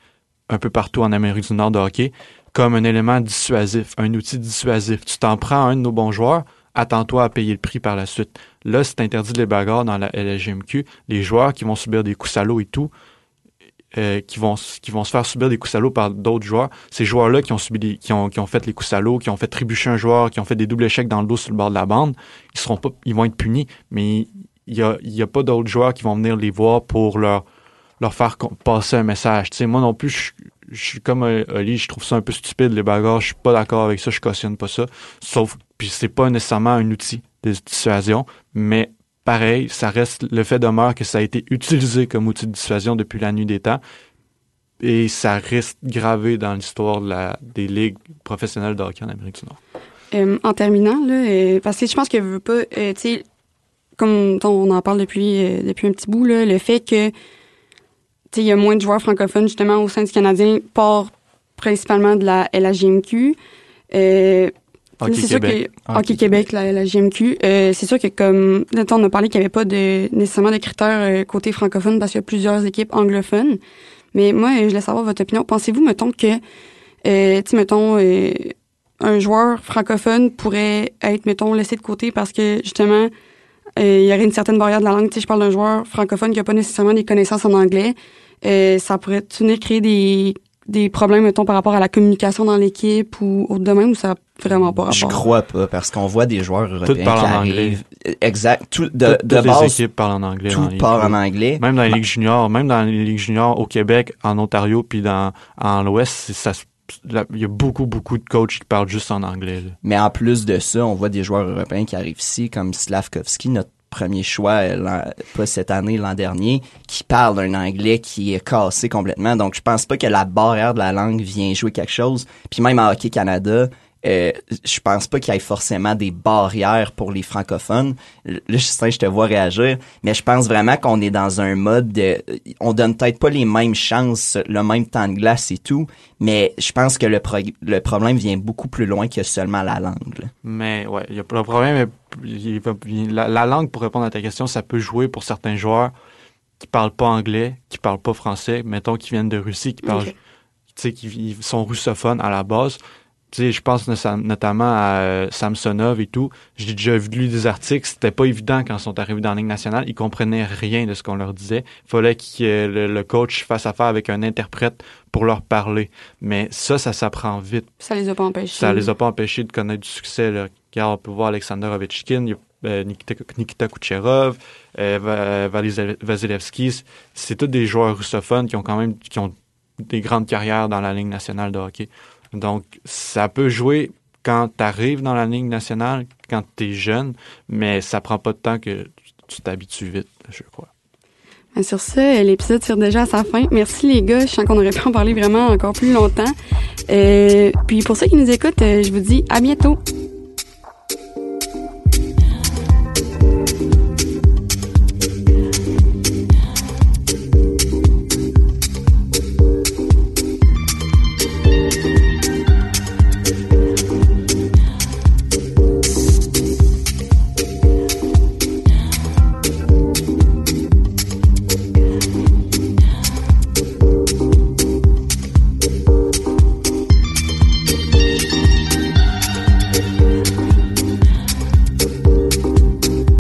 un peu partout en Amérique du Nord de hockey, comme un élément dissuasif, un outil dissuasif. Tu t'en prends à un de nos bons joueurs, attends-toi à payer le prix par la suite. Là, c'est interdit les bagarres dans la LGMQ. Les joueurs qui vont subir des coups salauds et tout, euh, qui vont se faire subir des coups salauds par d'autres joueurs. Ces joueurs-là qui ont fait les coups salauds, qui ont fait trébucher un joueur, qui ont fait des doubles échecs dans le dos sur le bord de la bande, ils vont être punis, mais il y a a pas d'autres joueurs qui vont venir les voir pour leur faire passer un message. Moi non plus je je suis comme euh, Oli, je trouve ça un peu stupide les bagarres, je suis pas d'accord avec ça, je cautionne pas ça. Sauf puis c'est pas nécessairement un outil de dissuasion, mais pareil, ça reste le fait demeure que ça a été utilisé comme outil de dissuasion depuis la nuit des temps et ça reste gravé dans l'histoire de des ligues professionnelles de hockey en Amérique du Nord. Euh, en terminant, là, euh, parce que je pense que veut pas, tu sais, comme on en parle depuis depuis un petit bout, le fait que il y a moins de joueurs francophones justement au sein du Canadien part principalement de la LHGMQ. Euh, c'est sûr que Hockey Québec, la, la GMQ, euh, c'est sûr que comme on a parlé qu'il n'y avait pas de nécessairement de critères euh, côté francophone parce qu'il y a plusieurs équipes anglophones. Mais moi, euh, je voulais savoir votre opinion. Pensez-vous, mettons que, euh, tu sais, mettons, euh, un joueur francophone pourrait être, mettons, laissé de côté parce que justement, il y aurait une certaine barrière de la langue. Tu sais, je parle d'un joueur francophone qui n'a pas nécessairement des connaissances en anglais. Euh, ça pourrait venir créer des des problèmes, mettons, par rapport à la communication dans l'équipe ou au domaine où ça n'a vraiment pas rapport? Je crois pas, parce qu'on voit des joueurs européens parlent qui en anglais. Exact. Tout, de, Toutes- de toutes les base, équipes parlent en anglais. tout ligues. en anglais. Même dans les ligues juniors, même dans les ligues juniors au Québec, en Ontario, puis dans en l'Ouest, ça, se- il y a beaucoup, beaucoup de coachs qui parlent juste en anglais. Mais en plus de ça, on voit des joueurs européens qui arrivent ici, comme Slavkovski, notre premier choix, euh, pas cette année, l'an dernier, qui parle un anglais qui est cassé complètement. Donc, je pense pas que la barrière de la langue vient jouer quelque chose. Puis même en Hockey Canada, euh, je pense pas qu'il y ait forcément des barrières pour les francophones. Là, Justin, je te vois réagir, mais je pense vraiment qu'on est dans un mode de, on donne peut-être pas les mêmes chances, le même temps de glace et tout, mais je pense que le, pro- le problème vient beaucoup plus loin que seulement la langue. là. Mais ouais, il y a, le problème, est- il il- la, la langue, pour répondre à ta question, ça peut jouer pour certains joueurs qui parlent pas anglais, qui parlent pas français, mettons qui viennent de Russie, qui parlent, tu sais, qui ils sont russophones à la base. Je pense notamment à euh, Samsonov et tout. J'ai déjà vu lu des articles, c'était pas évident quand ils sont arrivés dans la Ligue nationale. Ils comprenaient rien de ce qu'on leur disait. Il fallait que le, coach fasse affaire avec un interprète pour leur parler. Mais ça, ça s'apprend vite. Ça les a pas empêchés. Ça les a pas empêchés de connaître du succès. Là. Car on peut voir Alexander Ovechkin, euh, Nikita, Nikita Kucherov, euh, Vasilevski. C'est tous des joueurs russophones qui ont quand même qui ont des grandes carrières dans la Ligue nationale de hockey. Donc, ça peut jouer quand tu arrives dans la ligne nationale, quand tu es jeune, mais ça prend pas de temps que tu t'habitues vite, je crois. Ben, sur ce, l'épisode tire déjà à sa fin. Merci les gars, je sens qu'on aurait pu en parler vraiment encore plus longtemps. Euh, puis pour ceux qui nous écoutent, euh, je vous dis à bientôt.